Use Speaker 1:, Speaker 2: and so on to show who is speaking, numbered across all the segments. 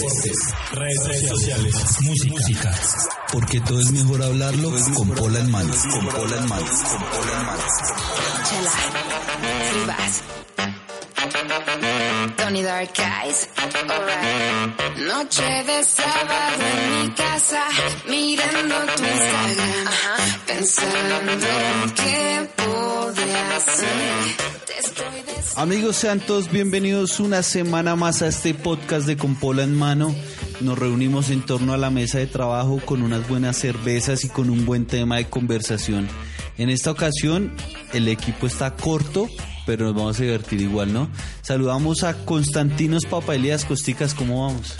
Speaker 1: Deportes, redes sociales, música. Porque todo es mejor hablarlo con pola en mano. Con pola en mano. Con pola en mano.
Speaker 2: Chela, Rivas, Tony Dark Eyes, alright. Noche de sábado en mi casa, mirando tu Instagram, pensando qué podría hacer.
Speaker 1: Amigos, sean todos bienvenidos una semana más a este podcast de Con Pola en Mano. Nos reunimos en torno a la mesa de trabajo con unas buenas cervezas y con un buen tema de conversación. En esta ocasión el equipo está corto, pero nos vamos a divertir igual, ¿no? Saludamos a Constantinos Papelías Costicas, ¿cómo vamos?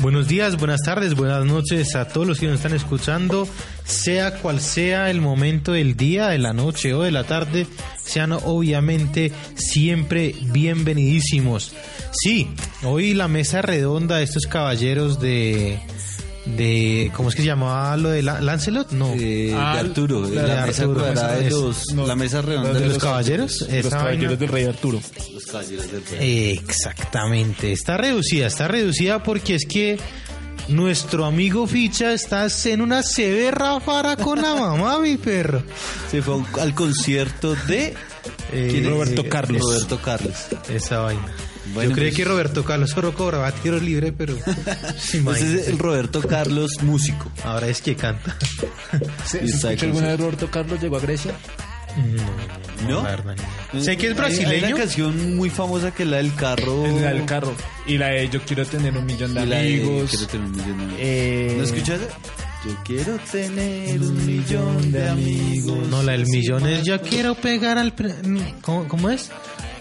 Speaker 3: Buenos días, buenas tardes, buenas noches a todos los que nos están escuchando, sea cual sea el momento del día, de la noche o de la tarde, sean obviamente siempre bienvenidísimos. Sí, hoy la mesa redonda de estos caballeros de de ¿cómo es que se llamaba lo de la- Lancelot? No.
Speaker 1: Eh,
Speaker 4: Ah,
Speaker 1: de Arturo, de
Speaker 3: de
Speaker 1: la mesa
Speaker 3: Arturo,
Speaker 1: cuadrada de
Speaker 3: es-
Speaker 1: los,
Speaker 4: no,
Speaker 1: la mesa redonda
Speaker 3: de
Speaker 1: de
Speaker 3: los
Speaker 1: los,
Speaker 3: caballeros,
Speaker 4: Los caballeros
Speaker 3: vaina.
Speaker 4: del rey Arturo.
Speaker 1: los caballeros del rey.
Speaker 3: Exactamente, está reducida, está reducida porque es que nuestro amigo Ficha está en una severa fara con la mamá, mi perro.
Speaker 1: Se fue al concierto de
Speaker 3: Eh.
Speaker 4: Roberto Carlos.
Speaker 1: Roberto Carlos.
Speaker 3: Esa vaina.
Speaker 1: Bueno,
Speaker 3: Yo creí
Speaker 1: pues-
Speaker 3: que Roberto Carlos solo cobraba tiro libre, pero
Speaker 1: Ese
Speaker 3: imagínese.
Speaker 1: es el Roberto Carlos músico.
Speaker 3: ahora es que canta.
Speaker 4: ¿Se, se alguna vez Roberto Carlos llegó a Grecia?
Speaker 3: No,
Speaker 1: ¿No?
Speaker 3: la verdad, no. Sé que es
Speaker 1: Hay- Hay
Speaker 3: brasileño.
Speaker 1: una canción muy famosa que es la del carro.
Speaker 4: En el carro. Y la de Yo quiero tener un millón de
Speaker 1: y la de
Speaker 4: amigos.
Speaker 1: Quiero tener un millón de amigos.
Speaker 4: Eh,
Speaker 1: ¿No escuchas? Yo quiero tener un millón de amigos.
Speaker 3: No, la del millón es yo quiero pegar al... pre- ¿Cómo, cómo es?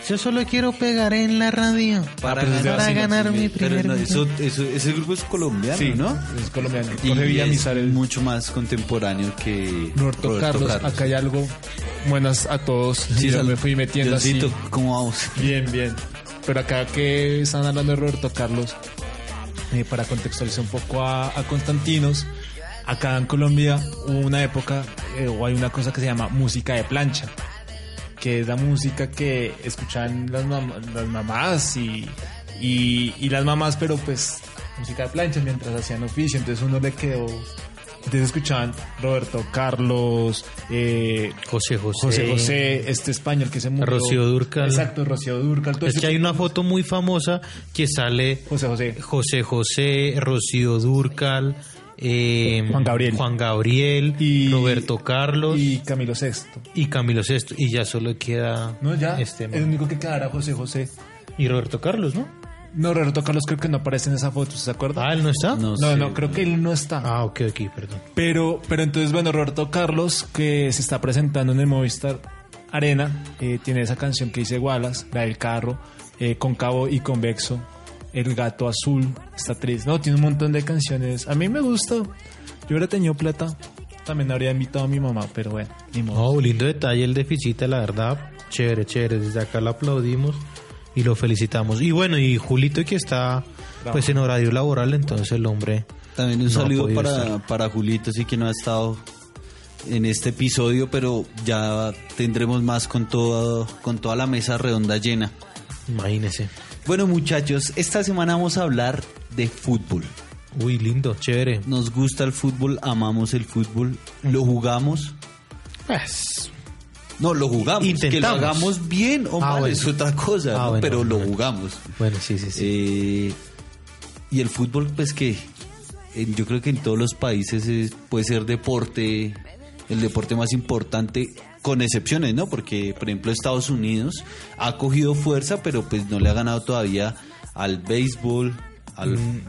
Speaker 3: Yo solo quiero pegar en la radio
Speaker 1: Para,
Speaker 4: pero Brasil,
Speaker 3: ganar mi
Speaker 1: Pero
Speaker 3: primer
Speaker 1: no, eso, eso- ese grupo es colombiano,
Speaker 4: Sí,
Speaker 1: ¿no?
Speaker 4: es colombiano.
Speaker 1: Y
Speaker 4: Jorge
Speaker 1: es
Speaker 4: el
Speaker 1: mucho más contemporáneo que
Speaker 4: Roberto, Carlos. Acá hay algo. Buenas a todos.
Speaker 1: Sí,
Speaker 4: yo
Speaker 1: sal-
Speaker 4: me fui metiendo
Speaker 1: Johncito,
Speaker 4: así.
Speaker 1: ¿cómo vamos?
Speaker 4: Bien, bien. Pero acá que están hablando de Roberto Carlos, eh, para contextualizar un poco a, a Constantinos, acá en Colombia hubo una época, eh, o hay una cosa que se llama música de plancha, que es la música que escuchan las, mam- las mamás y, y, y las mamás, pero pues música de plancha mientras hacían oficio, entonces uno le quedó... Entonces escuchaban Roberto Carlos, eh,
Speaker 3: José José.
Speaker 4: José José, este español que se murió.
Speaker 3: Rocío Dúrcal.
Speaker 4: Exacto, Rocío Durcal. todo
Speaker 3: Es que hay una foto muy famosa que sale
Speaker 4: José José.
Speaker 3: José José, Rocío Durcal, eh,
Speaker 4: Juan Gabriel.
Speaker 3: Juan Gabriel,
Speaker 4: Y-
Speaker 3: Roberto Carlos y,
Speaker 4: Y Camilo Sexto.
Speaker 3: Camilo Sesto. Y ya solo queda
Speaker 4: No, ya.
Speaker 3: este
Speaker 4: el único que quedará José José.
Speaker 3: y Roberto Carlos, ¿no?
Speaker 4: No, Roberto Carlos creo que no aparece en esa foto, ¿se acuerda?
Speaker 3: Ah, él no está.
Speaker 1: No
Speaker 4: no,
Speaker 1: sé.
Speaker 4: no, creo que él no está.
Speaker 3: Ah, ok, ok, perdón.
Speaker 4: Pero, pero entonces, bueno, Roberto Carlos, que se está presentando en el Movistar Arena, eh, tiene esa canción que dice Wallace, la del carro, eh, Cóncavo y Convexo, El gato azul, está triste. No, tiene un montón de canciones. A mí me gusta. Yo hubiera tenido plata. También habría invitado a mi mamá, pero bueno, ni modo.
Speaker 3: Oh, lindo detalle el de Fichita, la verdad. Chévere, chévere. Desde acá lo aplaudimos y lo felicitamos. Y bueno, y Julito que está pues en horario laboral, entonces el hombre...
Speaker 1: También un
Speaker 3: No
Speaker 1: saludo para,
Speaker 3: estar.
Speaker 1: para Julito, sí que no ha estado en este episodio, pero ya tendremos más con todo, con toda la mesa redonda llena.
Speaker 3: Imagínese.
Speaker 1: Bueno muchachos, esta semana vamos a hablar de fútbol.
Speaker 3: Uy, lindo, chévere.
Speaker 1: Nos gusta el fútbol, amamos el fútbol, lo jugamos.
Speaker 3: Pues,
Speaker 1: No, lo jugamos. Que lo
Speaker 3: Intentamos.
Speaker 1: hagamos bien o
Speaker 3: Ah,
Speaker 1: mal
Speaker 3: bueno.
Speaker 1: es otra cosa,
Speaker 3: Ah,
Speaker 1: ¿no?
Speaker 3: bueno,
Speaker 1: pero
Speaker 3: bueno,
Speaker 1: lo jugamos.
Speaker 3: bueno, sí, sí, sí.
Speaker 1: Eh, y el fútbol, pues que yo creo que en todos los países es- puede ser deporte, el deporte más importante, con excepciones, ¿no? Porque, por ejemplo, Estados Unidos ha cogido fuerza, pero pues no le ha ganado todavía al béisbol, al,
Speaker 3: Mm,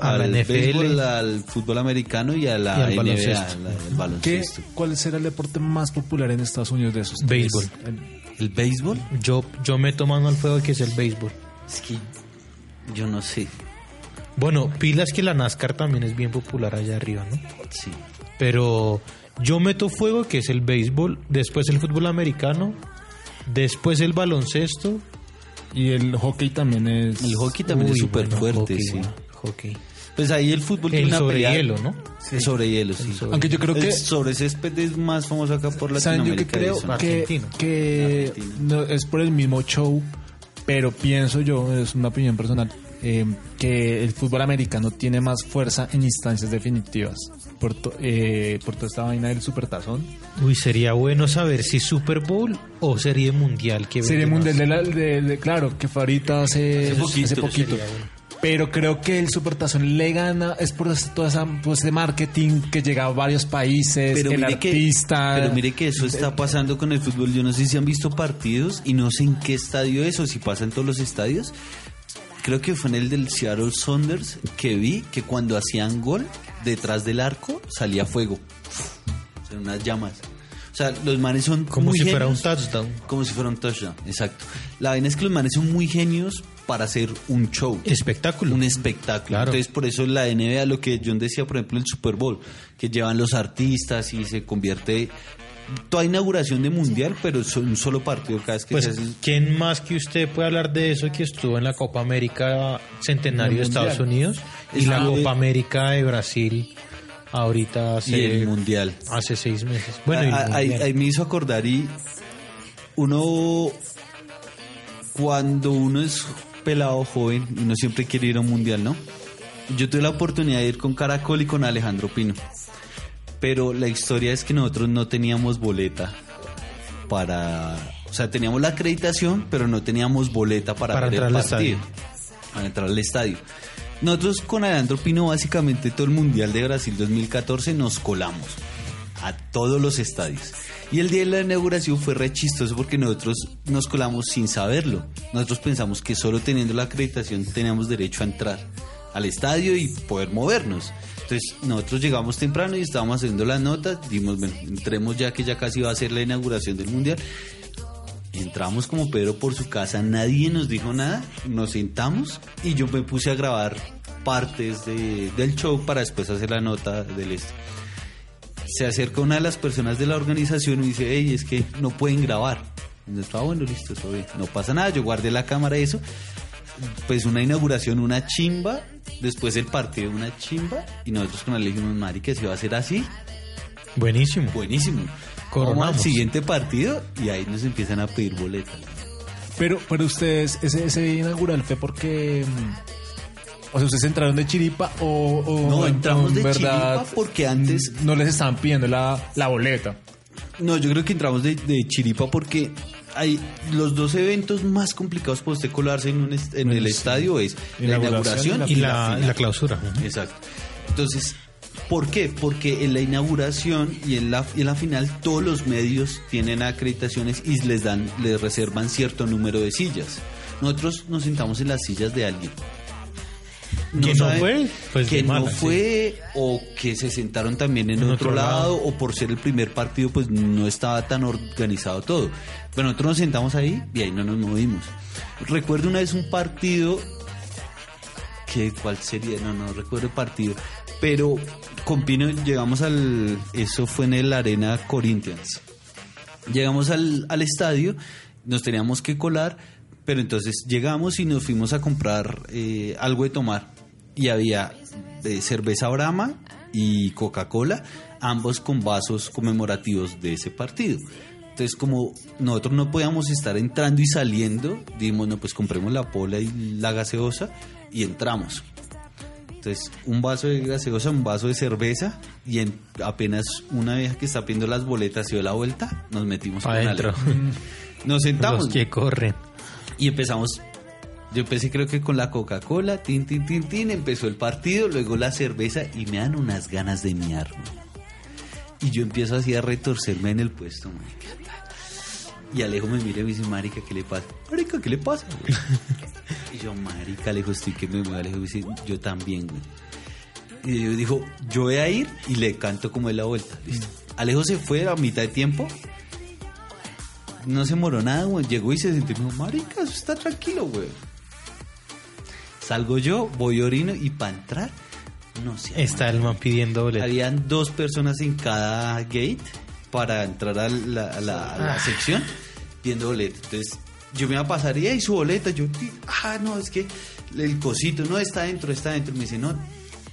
Speaker 1: al
Speaker 3: NFL.
Speaker 1: béisbol, al fútbol americano y a la
Speaker 3: Y al
Speaker 1: NBA,
Speaker 3: baloncesto.
Speaker 1: la- el
Speaker 4: ¿Qué. ¿Cuál será el deporte más popular en Estados Unidos de esos?
Speaker 3: Béisbol.
Speaker 4: El-
Speaker 1: ¿El béisbol?
Speaker 3: Yo, yo me tomo mano al fuego que es el béisbol.
Speaker 1: Es que Yo no sé.
Speaker 3: Bueno, pilas que la NASCAR también es bien popular allá arriba, ¿no?
Speaker 1: Sí.
Speaker 3: Pero yo meto fuego que es el béisbol, después el fútbol americano, después el baloncesto.
Speaker 4: Y el hockey también es...
Speaker 1: El hockey también
Speaker 3: Uy,
Speaker 1: es súper
Speaker 3: bueno,
Speaker 1: fuerte,
Speaker 3: hockey,
Speaker 1: sí.
Speaker 3: bueno, hockey.
Speaker 1: Pues ahí el fútbol tiene
Speaker 3: El
Speaker 1: una
Speaker 3: sobre
Speaker 1: pelea-
Speaker 3: hielo, ¿no?
Speaker 1: El sobre hielo, sí.
Speaker 3: sobre-
Speaker 4: Aunque yo creo que...
Speaker 1: El sobre césped es más famoso acá por
Speaker 4: ¿Saben yo que
Speaker 1: Latinoamérica.
Speaker 4: creo
Speaker 1: eso.
Speaker 4: que,
Speaker 3: Argentina.
Speaker 4: que
Speaker 1: Argentina.
Speaker 4: no, es por el mismo show, pero pienso yo, es una opinión personal, eh, que el fútbol americano tiene más fuerza en instancias definitivas por, to- eh, por toda esta vaina del supertazón.
Speaker 3: Uy, sería bueno saber si Super Bowl o Serie Mundial. Que
Speaker 4: Serie mundial
Speaker 3: más.
Speaker 4: de, la, de- de- claro, que fue ahorita hace,
Speaker 1: Hace poquito.
Speaker 4: hace poquito.
Speaker 3: Bueno.
Speaker 4: Pero creo que el supertazón le gana, es por ese- toda esa, todo ese marketing que llega a varios países,
Speaker 1: Pero
Speaker 4: el
Speaker 1: mire, que, pero mire que eso está pasando con el fútbol. Yo no sé si han visto partidos y no sé en qué estadio es o si pasa en todos los estadios. Creo que fue en el del Seattle Saunders que vi que cuando hacían gol, detrás del arco salía fuego. O sea, unas llamas. O sea, los manes son
Speaker 3: Como
Speaker 1: muy
Speaker 3: si fuera un
Speaker 1: genios.
Speaker 3: touchdown.
Speaker 1: Como si fuera un touchdown, exacto. La vaina es que los manes son muy genios para hacer un show.
Speaker 3: Espectáculo.
Speaker 1: Un espectáculo.
Speaker 3: Claro.
Speaker 1: Entonces, por eso la NBA, lo que John decía, por ejemplo, el Super Bowl, que llevan los artistas y se convierte toda inauguración de mundial, pero es un solo partido cada vez que
Speaker 3: Pues,
Speaker 1: se hace.
Speaker 3: ¿quién más que usted puede hablar de eso que estuvo en la Copa América Centenario de Estados. Unidos y la Copa América de Brasil ahorita
Speaker 1: Y
Speaker 3: hace,
Speaker 1: el mundial.
Speaker 3: hace seis meses? Bueno, y
Speaker 1: Ah, ah, ahí me hizo acordar y uno cuando uno es pelado joven uno siempre quiere ir a un mundial, ¿no? Yo tuve la oportunidad de ir con Caracol y con Alejandro Pino. Pero la historia es que nosotros no teníamos boleta para, o sea, teníamos la acreditación, pero no teníamos boleta para,
Speaker 3: Para entrar
Speaker 1: el
Speaker 3: al
Speaker 1: partido, para entrar al estadio. Nosotros con Alejandro Pino básicamente todo el Mundial de Brasil 2014 nos colamos a todos los estadios. Y el día de la inauguración fue re chistoso porque nosotros nos colamos sin saberlo. Nosotros pensamos que solo teniendo la acreditación teníamos derecho a entrar al estadio y poder movernos. Entonces nosotros llegamos temprano y estábamos haciendo las notas, dimos, bueno, entremos ya que ya casi va a ser la inauguración del mundial. Entramos como Pedro por su casa, nadie nos dijo nada, nos sentamos y yo me puse a grabar partes de- del show para después hacer la nota del este. Se acerca una de las personas de la organización y dice, hey, es que no pueden grabar. Y nosotros, ah, bueno, listo, todo bien. No pasa nada, yo guardé la cámara y eso. Pues una inauguración, una chimba, después el partido, una chimba, y nosotros con él le dijimos, marica, si va a ser así,
Speaker 3: Buenísimo.
Speaker 1: buenísimo.
Speaker 3: Coronamos.
Speaker 1: Vamos al siguiente partido y ahí nos empiezan a pedir boletas.
Speaker 4: Pero, pero ustedes, ese, ese inaugural fue porque. mm, O sea, ustedes entraron de chiripa o. o
Speaker 1: No, entramos
Speaker 4: en
Speaker 1: de
Speaker 4: verdad
Speaker 1: chiripa porque antes-
Speaker 4: No les estaban pidiendo la, la boleta.
Speaker 1: No, yo creo que entramos de, de chiripa porque hay los dos eventos más complicados para usted colarse en, un est- en el estadio es la
Speaker 4: Inauguración
Speaker 3: Y la,
Speaker 1: la,
Speaker 3: y
Speaker 1: final.
Speaker 3: la clausura.
Speaker 1: Exacto. Entonces, ¿por qué? Porque en la inauguración y en la, y en la final todos los medios tienen acreditaciones y les dan, les reservan cierto número de sillas. Nosotros nos sentamos en las sillas de alguien.
Speaker 3: ¿Que no fue? Pues
Speaker 1: que no
Speaker 3: sí.
Speaker 1: fue o que se sentaron también en,
Speaker 3: En
Speaker 1: otro,
Speaker 3: otro
Speaker 1: lado,
Speaker 3: lado.
Speaker 1: o por ser el primer partido pues no estaba tan organizado todo. Pero nosotros nos sentamos ahí y ahí no nos movimos. Recuerdo una vez un partido que cuál sería, no, no recuerdo el partido, pero con Pino llegamos al, eso fue en el Arena Corinthians. Llegamos al, al estadio, nos teníamos que colar, pero entonces llegamos y nos fuimos a comprar eh, algo de tomar. Y había eh, cerveza Brahma y Coca-Cola, ambos con vasos conmemorativos de ese partido. Entonces, como nosotros no podíamos estar entrando y saliendo, dijimos, no, pues compremos la pola y la gaseosa y entramos. Entonces, un vaso de gaseosa, un vaso de cerveza y en apenas una vieja que está pidiendo las boletas se dio la vuelta, nos metimos con
Speaker 3: Adentro.
Speaker 1: Nos sentamos
Speaker 3: Los que corren.
Speaker 1: Y empezamos. Yo empecé creo que con la Coca-Cola, tin, tin, tin, tin, empezó el partido, luego la cerveza y me dan unas ganas de miarme. Y yo empiezo así a retorcerme en el puesto, marica. Y Alejo me mira y me dice, marica, ¿qué le pasa? Marica, ¿qué le pasa? güey?" y yo, marica, Alejo, estoy que me mueve. Alejo me dice, yo también, güey. Y yo dijo, yo voy a ir y le canto como es la vuelta. Listo. Alejo se fue a mitad de tiempo. No se moró nada, güey. Llegó y se me dijo, marica, eso está tranquilo, güey. Salgo yo, voy orino y para entrar, no sé.
Speaker 3: Está el man pidiendo boleto.
Speaker 1: Habían dos personas en cada gate para entrar a la, a la- a la
Speaker 3: Ah.
Speaker 1: sección viendo boleto. Entonces, yo me iba a pasar y ahí su boleta. Yo, ah, no, es que el cosito no está dentro, está dentro. Me dice, no,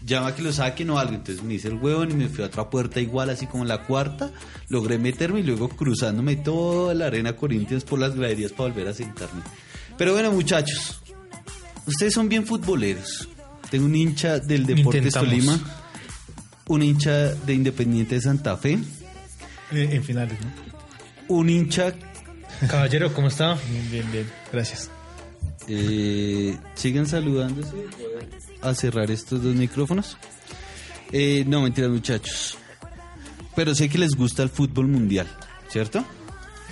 Speaker 1: llama que lo saquen o algo. Entonces me hice el huevón y me fui a otra puerta igual, así como la cuarta. Logré meterme y luego cruzándome toda la arena Corinthians por las graderías para volver a sentarme. Pero bueno, muchachos, ustedes son bien futboleros. Tengo un hincha del Deportes
Speaker 3: Intentamos.
Speaker 1: Tolima, un hincha de Independiente de Santa Fe,
Speaker 4: Eh, en finales, ¿no?
Speaker 1: un hincha
Speaker 3: Caballero, ¿cómo está?
Speaker 4: Bien, bien, bien. Gracias.
Speaker 1: Eh, sigan saludándose. A cerrar estos dos micrófonos. Eh, no, mentira, muchachos. Pero sé que les gusta el fútbol mundial, ¿cierto?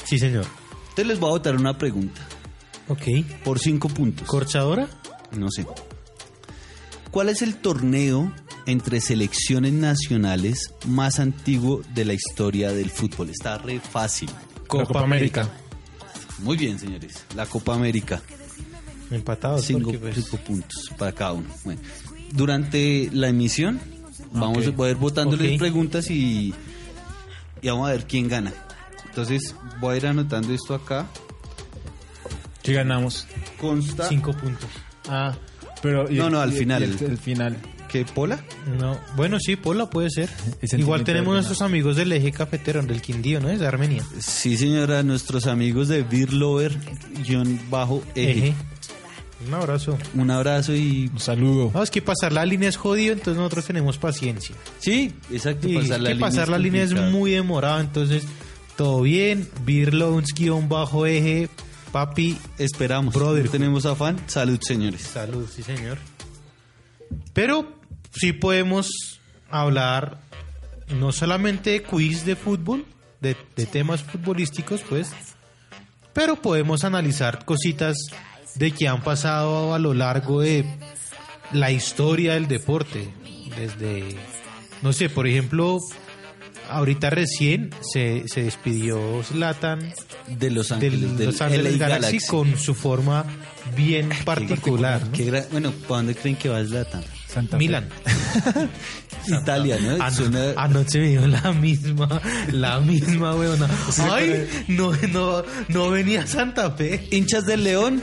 Speaker 3: Sí, señor.
Speaker 1: Entonces les voy a botar una pregunta.
Speaker 3: Ok.
Speaker 1: Por cinco puntos.
Speaker 3: ¿Corchadora?
Speaker 1: no sé. ¿Cuál es el torneo entre selecciones nacionales más antiguo de la historia del fútbol? Está re fácil.
Speaker 4: Copa, Copa América.
Speaker 1: Muy bien, señores. La Copa América.
Speaker 3: Empatados.
Speaker 1: Cinco,
Speaker 3: porque, pues,
Speaker 1: cinco puntos para cada uno. Bueno, durante la emisión vamos
Speaker 4: Ok.
Speaker 1: a ir votándoles
Speaker 3: Ok.
Speaker 1: preguntas y, y vamos a ver quién gana. Entonces voy a ir anotando esto acá.
Speaker 4: Sí ganamos.
Speaker 1: Consta
Speaker 3: Cinco puntos.
Speaker 4: Ah, pero...
Speaker 1: No, no, al final.
Speaker 4: El, el final.
Speaker 1: que Pola.
Speaker 3: No. Bueno, sí, Pola puede ser. Igual tenemos nuestros amigos del eje cafetero, del Quindío, ¿no? Es de Armenia.
Speaker 1: Sí, señora, nuestros amigos de Beer Lover guion bajo eje.
Speaker 3: Eje. Un abrazo.
Speaker 1: Un abrazo y
Speaker 4: Un saludo.
Speaker 3: No, es que pasar la línea es jodido, entonces nosotros tenemos paciencia.
Speaker 1: sí, exacto.
Speaker 3: Sí,
Speaker 1: pasar
Speaker 3: es
Speaker 1: la
Speaker 3: que
Speaker 1: línea
Speaker 3: pasar la línea es muy demorado, entonces todo bien. Beerloans guion bajo eje, papi.
Speaker 1: Esperamos.
Speaker 3: Brother.
Speaker 1: No tenemos afán. Salud, señores.
Speaker 3: Salud, sí señor. Pero sí podemos hablar no solamente de quiz de fútbol, de, de temas futbolísticos, pues, pero podemos analizar cositas de que han pasado a lo largo de la historia del deporte. Desde, no sé, por ejemplo, ahorita recién se, se despidió Zlatan
Speaker 1: De Los Ángeles.
Speaker 3: del
Speaker 1: del
Speaker 3: Los Ángeles
Speaker 1: LA
Speaker 3: Galaxy, con su forma bien particular. ¿no?
Speaker 1: Qué gra- bueno, ¿para dónde creen que va Zlatan?
Speaker 4: Santa.
Speaker 3: Milan.
Speaker 1: Italia, ¿no?
Speaker 3: Ano-
Speaker 1: Suena-
Speaker 3: Anoche me dio la misma, la misma weona. Ay, no, no, no venía Santa Fe.
Speaker 1: Hinchas del León,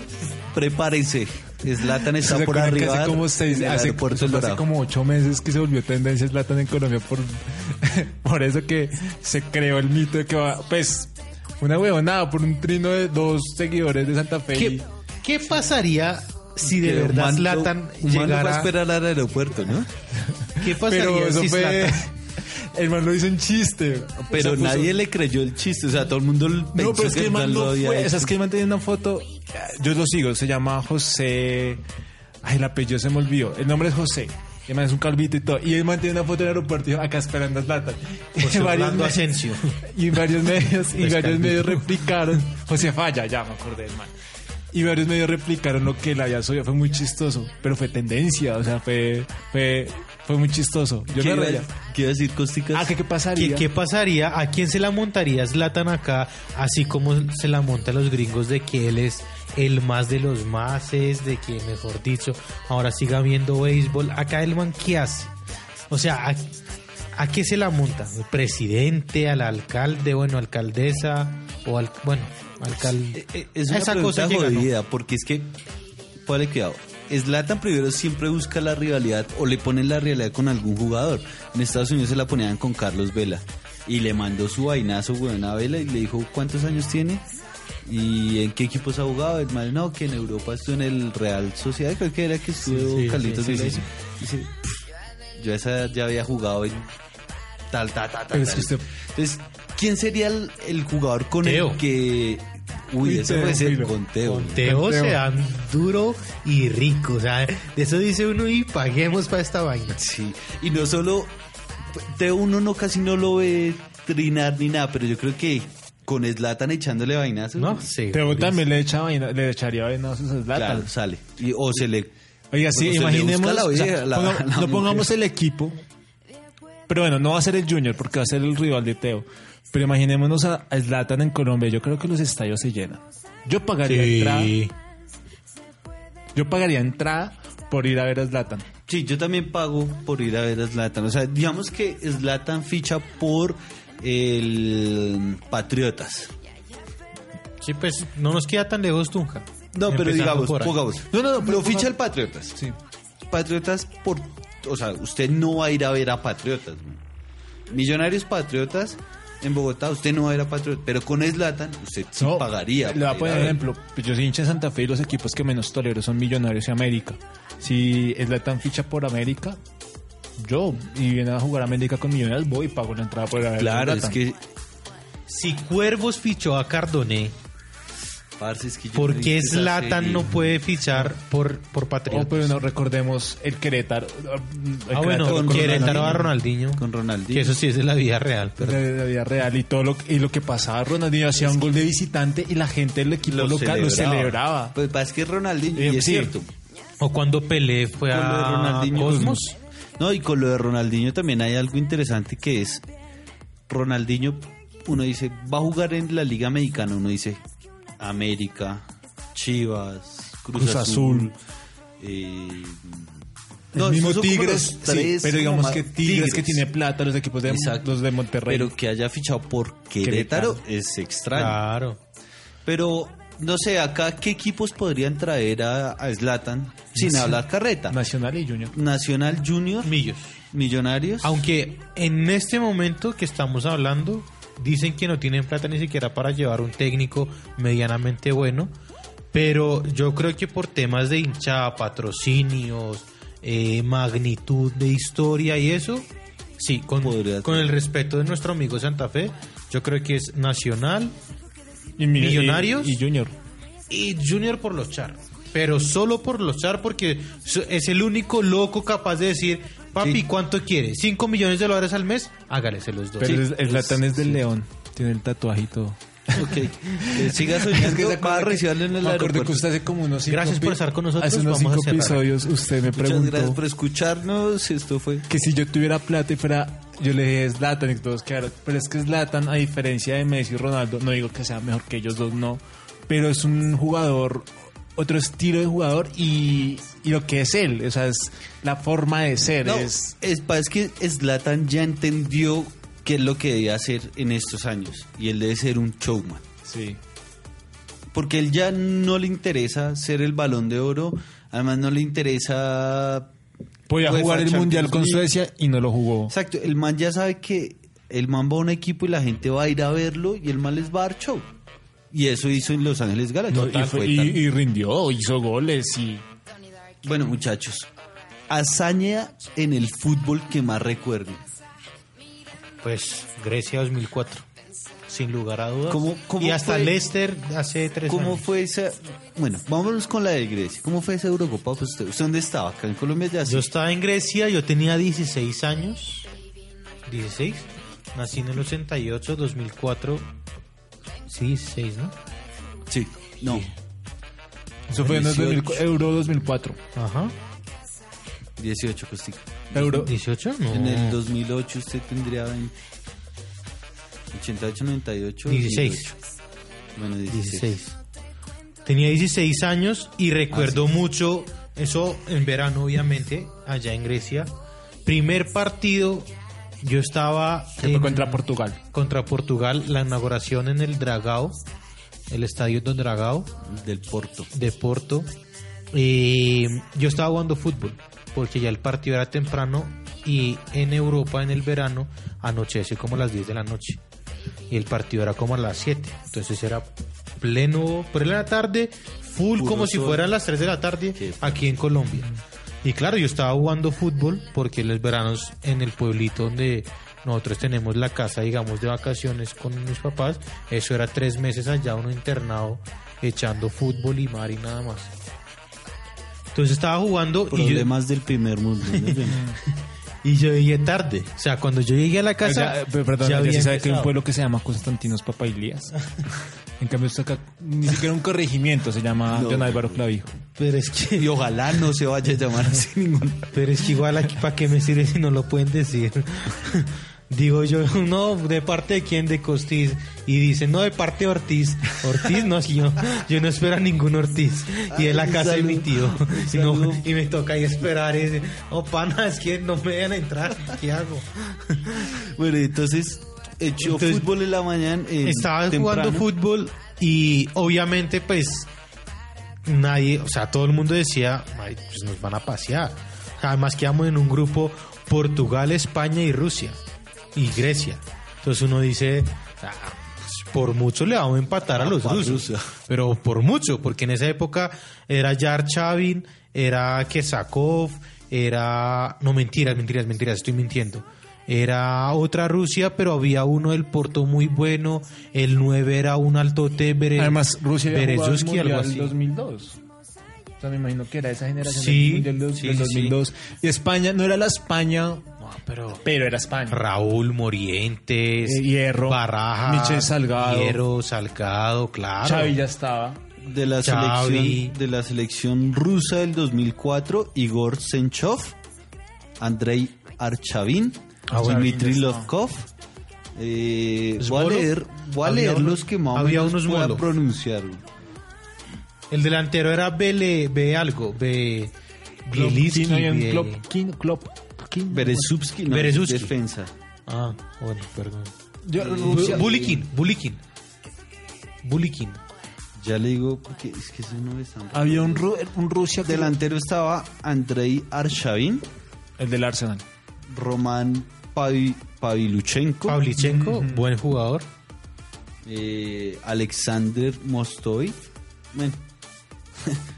Speaker 1: prepárense. Zlatan está
Speaker 4: ¿Se
Speaker 1: por arriba.
Speaker 4: hace como seis, hace, como ocho meses que se volvió tendencia Zlatan en Colombia por, por eso que se creó el mito de que va, pues, una huevonada por un trino de dos seguidores de Santa Fe.
Speaker 3: ¿Qué,
Speaker 4: y-
Speaker 3: qué pasaría si de verdad
Speaker 1: lo va a
Speaker 3: llegara?
Speaker 1: esperar al aeropuerto, ¿no?
Speaker 3: ¿Qué pasaría
Speaker 4: pero eso
Speaker 3: si
Speaker 4: fue,
Speaker 3: Zlatan-
Speaker 4: el man lo hizo en chiste.
Speaker 1: Pero
Speaker 4: O sea, puso-
Speaker 1: nadie le creyó el chiste. O sea, todo el mundo pensó
Speaker 4: No, pero es que el man
Speaker 1: lo
Speaker 4: no
Speaker 1: había
Speaker 4: fue. O sea, es que el man tenía una foto. Yo lo sigo, se llama José. Ay, el apellido se me olvidó. El nombre es José. El man es un calvito y todo. Y el man tiene una foto en el aeropuerto y dijo, acá esperando a Zlatan.
Speaker 3: José
Speaker 4: Y varios
Speaker 3: Asensio.
Speaker 4: Y varios medios, y
Speaker 3: Pues
Speaker 4: varios medios replicaron. José Falla, ya me acordé del man. Y varios medios replicaron lo que había subido. Fue muy chistoso. Pero fue tendencia. O sea, fue. Fue, fue muy chistoso. Yo
Speaker 1: ¿Qué
Speaker 4: me
Speaker 1: iba, qué iba a decir Costicas?
Speaker 4: Ah, ¿qué, qué pasaría?
Speaker 3: ¿Qué, qué pasaría? ¿A quién se la montaría Zlatan acá? Así como se la monta a los gringos de que él es el más de los máses, de que, mejor dicho, ahora siga viendo béisbol. Acá el man, ¿qué hace? O sea, ¿a, a qué se la monta? ¿Al presidente, al alcalde, bueno, alcaldesa o al, bueno, alcalde?
Speaker 1: Eh, eh, Es una
Speaker 3: Esa cosa llega, ¿no?
Speaker 1: jodida, porque es que, ponle cuidado, Zlatan primero siempre busca la rivalidad o le ponen la rivalidad con algún jugador. En Estados Unidos se la ponían con Carlos Vela y le mandó su vainazo, weón, a Vela y le dijo, ¿cuántos años tiene? ¿Y en qué equipos ha jugado? El man, no, que en Europa estuvo en el Real Sociedad, creo que era que estuvo
Speaker 3: Sí, sí,
Speaker 1: Carlitos
Speaker 3: sí, sí,
Speaker 1: Vela.
Speaker 3: sí,
Speaker 1: Dice, "Pff, yo esa edad ya había jugado en tal, tal, tal, tal.
Speaker 4: Pero es
Speaker 1: tal".
Speaker 4: que usted-
Speaker 1: Entonces, ¿quién sería el, el jugador con
Speaker 3: Teo.
Speaker 1: el que... Uy, eso
Speaker 4: Teo,
Speaker 1: puede ser
Speaker 4: Filo.
Speaker 1: con Teo.
Speaker 3: Con Teo
Speaker 4: Teo.
Speaker 3: se dan duro y rico. O sea, de eso dice uno y paguemos para esta vaina.
Speaker 1: Sí, y no solo... Teo uno no casi no lo ve trinar ni nada, pero yo creo que con Slatan echándole vainazos...
Speaker 3: No sé.
Speaker 4: Pero también le, echa vaina- le echaría vainazos a Zlatan.
Speaker 1: Claro, sale. Y- o se le...
Speaker 4: Oiga, sí, imaginemos.
Speaker 1: busca la
Speaker 4: o sea,
Speaker 1: vieja, la-
Speaker 4: ponga-
Speaker 1: la
Speaker 4: no
Speaker 1: mujer.
Speaker 4: pongamos el equipo. Pero bueno, no va a ser el Junior porque va a ser el rival de Teo. Pero imaginémonos a, Zlatan en Colombia. Yo creo que los estadios se llenan. Yo pagaría entrada. Yo pagaría entrada por ir a ver a Zlatan.
Speaker 1: Sí, yo también pago por ir a ver a Zlatan. O sea, digamos que Zlatan ficha por el Patriotas.
Speaker 3: Sí, pues no nos queda tan lejos Tunja.
Speaker 1: No, pero digamos, pongamos.
Speaker 4: No, no, no, pero
Speaker 1: lo ficha el Patriotas.
Speaker 4: Sí.
Speaker 1: Patriotas por... O sea, usted no va a ir a ver a Patriotas. Millonarios Patriotas en Bogotá, usted no va a ir a Patriotas. Pero con Zlatan, usted sí
Speaker 4: No,
Speaker 1: pagaría.
Speaker 4: Le voy a poner un ejemplo. Pues yo soy hincha de Santa Fe y los equipos que menos tolero son Millonarios y América. Si Zlatan ficha por América, yo, y viene a jugar América con Millonarios, voy y pago la entrada por ir a ver a
Speaker 1: Claro, es que...
Speaker 3: Si Cuervos fichó a Cardoné,
Speaker 1: parce, es que yo
Speaker 3: ¿por
Speaker 1: creo
Speaker 3: qué Zlatan no puede fichar por, por
Speaker 4: Oh,
Speaker 3: Patriotas?
Speaker 4: pero no recordemos el Querétaro. El
Speaker 3: ah, bueno,
Speaker 4: Querétaro
Speaker 3: con
Speaker 4: con
Speaker 3: Querétaro a
Speaker 4: Ronaldinho.
Speaker 1: Con Ronaldinho.
Speaker 3: Que eso sí es de la vida real. Pero
Speaker 4: de la vida real y todo lo, y lo que pasaba Ronaldinho hacía un gol de visitante y la gente del equipo local lo celebraba
Speaker 1: Pues es que Ronaldinho,
Speaker 4: Eh,
Speaker 1: y es
Speaker 4: sí.
Speaker 1: cierto,
Speaker 3: O cuando Pelé fue
Speaker 1: con lo de
Speaker 3: a
Speaker 1: Ronaldinho.
Speaker 3: Cosmos.
Speaker 1: No, y con lo de Ronaldinho también hay algo interesante que es Ronaldinho, uno dice, va a jugar en la Liga Mexicana, uno dice América, Chivas, Cruz,
Speaker 4: Cruz
Speaker 1: Azul,
Speaker 4: Azul.
Speaker 1: eh,
Speaker 4: el
Speaker 1: no,
Speaker 4: mismo Tigres sí, pero digamos que Tigres, que tiene plata los equipos de
Speaker 1: Exacto.
Speaker 4: los de Monterrey
Speaker 1: pero que haya fichado por Querétaro,
Speaker 4: Querétaro.
Speaker 1: es extraño.
Speaker 3: Claro.
Speaker 1: Pero no sé, acá qué equipos podrían traer a, a Zlatan sin
Speaker 4: Sí.
Speaker 1: hablar carreta.
Speaker 4: Nacional y Junior
Speaker 1: Nacional Junior,
Speaker 3: Millos.
Speaker 1: Millonarios.
Speaker 3: Aunque en este momento que estamos hablando, dicen que no tienen plata ni siquiera para llevar un técnico medianamente bueno. Pero yo creo que por temas de hinchada, patrocinios, eh, magnitud de historia y eso, sí, con, el respeto de nuestro amigo Santa Fe, yo creo que es Nacional
Speaker 4: y Mi-
Speaker 3: Millonarios.
Speaker 4: y, y Junior
Speaker 3: y Junior por los char. Pero solo por los char porque es el único loco capaz de decir, papi,
Speaker 1: Sí.
Speaker 3: ¿cuánto quiere? ¿5 millones de dólares al mes? Hágale, se los doy.
Speaker 4: pero
Speaker 1: Sí,
Speaker 4: el Zlatan es del León tiene el tatuaje y todo
Speaker 1: Ok. Que siga soñando. va a recibirlo en el
Speaker 4: que
Speaker 1: aeropuerto.
Speaker 4: usted hace como unos cinco
Speaker 3: Gracias por estar con nosotros,
Speaker 4: hace unos
Speaker 3: vamos
Speaker 4: cinco episodios usted me
Speaker 1: Muchas
Speaker 4: preguntó
Speaker 1: gracias por escucharnos. Esto fue.
Speaker 4: que si yo tuviera plata y fuera yo le dije Zlatan y todos quedaron pero es que Zlatan a diferencia de Messi y Ronaldo no digo que sea mejor que ellos dos no pero es un jugador otro estilo de jugador y, y lo que es él o sea es la forma de ser
Speaker 1: No,
Speaker 4: es
Speaker 1: es, es que Zlatan ya entendió qué es lo que debía hacer en estos años. Y él debe ser un showman.
Speaker 4: sí
Speaker 1: Porque él ya no le interesa ser el balón de oro. Además, no le interesa.
Speaker 4: podía jugar el
Speaker 1: Champions
Speaker 4: mundial con
Speaker 1: League.
Speaker 4: Suecia y no lo jugó
Speaker 1: Exacto, el man ya sabe que el man va a un equipo y la gente va a ir a verlo y el man les va a dar show. Y eso hizo en Los Ángeles Galaxy.
Speaker 4: No, y, fue- y- y rindió hizo goles y
Speaker 1: Bueno, muchachos, hazaña en el fútbol que más recuerden.
Speaker 3: Pues Grecia 2004, sin lugar a dudas.
Speaker 1: ¿Cómo- cómo
Speaker 3: y hasta
Speaker 1: fue?
Speaker 3: Leicester hace tres
Speaker 1: ¿Cómo
Speaker 3: años.
Speaker 1: fue esa? Bueno, vámonos con la de Grecia. ¿Cómo fue esa Eurocopa? Pues, ¿Usted, usted dónde estaba? Acá en Colombia ya.
Speaker 3: Yo estaba en Grecia, yo tenía 16 años. 16. Nací en el 88, 2004. Sí, 16, ¿no?
Speaker 1: Sí, no.
Speaker 4: eso fue en el
Speaker 1: 18.
Speaker 4: 2000 Euro 2004
Speaker 3: Ajá.
Speaker 1: 18, Costico.
Speaker 4: Euro
Speaker 3: ¿18? No.
Speaker 1: En el 2008 usted tendría 20. 88, 98.
Speaker 3: 16.
Speaker 1: 2008. Bueno, 16.
Speaker 3: 16. Tenía 16 años y recuerdo mucho eso en verano, obviamente, allá en Grecia. Primer partido, yo estaba en-
Speaker 4: contra Portugal
Speaker 3: contra Portugal, la inauguración en el Dragao, el estadio del Dragao
Speaker 1: Del Porto.
Speaker 3: de Porto. Y yo estaba jugando fútbol porque ya el partido era temprano y en Europa en el verano anochece como a las 10 de la noche y el partido era como a las 7. Entonces era pleno, plena tarde, full
Speaker 1: Puro
Speaker 3: como si fueran las 3 de la tarde
Speaker 1: Sí.
Speaker 3: aquí en Colombia. Y claro, yo estaba jugando fútbol porque los veranos en el pueblito donde nosotros tenemos la casa, digamos, de vacaciones con mis papás, eso era tres meses allá, uno internado, echando fútbol y mar y nada más. Entonces estaba jugando y yo,
Speaker 1: Problemas del primer mundo.
Speaker 3: y yo llegué tarde. O sea, cuando yo llegué a la casa,
Speaker 4: Ya, eh, pero perdón,
Speaker 3: ya
Speaker 4: ya, se sabe que hay un pueblo que se llama Constantinos Papailías. en cambio, acá ni siquiera un corregimiento se llama
Speaker 1: No.
Speaker 4: Don Álvaro Clavijo.
Speaker 3: Pero es que,
Speaker 1: y ojalá no se vaya a llamar así ningún.
Speaker 3: pero es que igual aquí para qué me sirve si no lo pueden decir. Digo yo, no, ¿de parte de quién? De Costiz. Y dice, no, de parte de Ortiz. Ortiz, no, si yo, yo no espero a ningún Ortiz. Y es la casa de mi tío. Y, no-
Speaker 1: Salud.
Speaker 3: y me toca ahí esperar. Y dice, oh, pana, es que no me dejan entrar. ¿Qué hago?
Speaker 1: Bueno, entonces,
Speaker 3: Entonces,
Speaker 1: fútbol en la mañana. eh,
Speaker 3: Estaba
Speaker 1: temprano.
Speaker 3: jugando fútbol y obviamente pues nadie, o sea, todo el mundo decía, "Ay, pues nos van a pasear. Además quedamos en un grupo Portugal, España y Rusia y Grecia. Entonces uno dice, "Ah, pues, por mucho le vamos a empatar a los
Speaker 1: pa'
Speaker 3: rusos.
Speaker 1: Rusia.
Speaker 3: Pero por mucho, porque en esa época era Yar Chavin, era Kesakov, era... No, mentiras, mentiras, mentiras, estoy mintiendo. Era otra Rusia, pero había uno del Porto muy bueno. El 9 era un altote Bere,
Speaker 4: Además, Rusia había jugado el
Speaker 3: algo así.
Speaker 4: 2002. O sea, me imagino que era esa generación
Speaker 3: Sí,
Speaker 4: del Mundial
Speaker 3: sí,
Speaker 4: del
Speaker 3: sí,
Speaker 4: 2002. Y España no era la España,
Speaker 3: No, pero
Speaker 4: pero era España.
Speaker 3: Raúl Morientes,
Speaker 4: Eh, Hierro,
Speaker 3: Baraja,
Speaker 4: Michel Salgado.
Speaker 3: Hierro, Salgado, claro.
Speaker 4: Xavi ya estaba.
Speaker 1: de la
Speaker 3: Xavi.
Speaker 1: selección de la selección rusa del 2004 Igor Senchov Andrei Archavin
Speaker 3: Ah.
Speaker 1: Dmitry Lovkov eh, voy a
Speaker 3: Smolov.
Speaker 1: leer, voy a leer los que más
Speaker 3: había unos
Speaker 1: pueda pronunciar.
Speaker 3: El delantero era Bele, Be algo,
Speaker 4: Klopkin, Klopkin.
Speaker 1: Berezubski no, defensa
Speaker 3: Ah, bueno, perdón.
Speaker 4: Yo,
Speaker 3: Bu-
Speaker 4: Rusia-
Speaker 3: Bulikin, Bulikin. Bulikin.
Speaker 1: ya le digo porque es que eso no es tan
Speaker 4: Había un, Ru- un Rusia que-
Speaker 1: delantero estaba Andrei Archavin
Speaker 4: El del Arsenal.
Speaker 1: Roman Pavi- Paviluchenko
Speaker 3: Pavlichenko, buen jugador.
Speaker 1: eh, Alexander Mostoy bueno,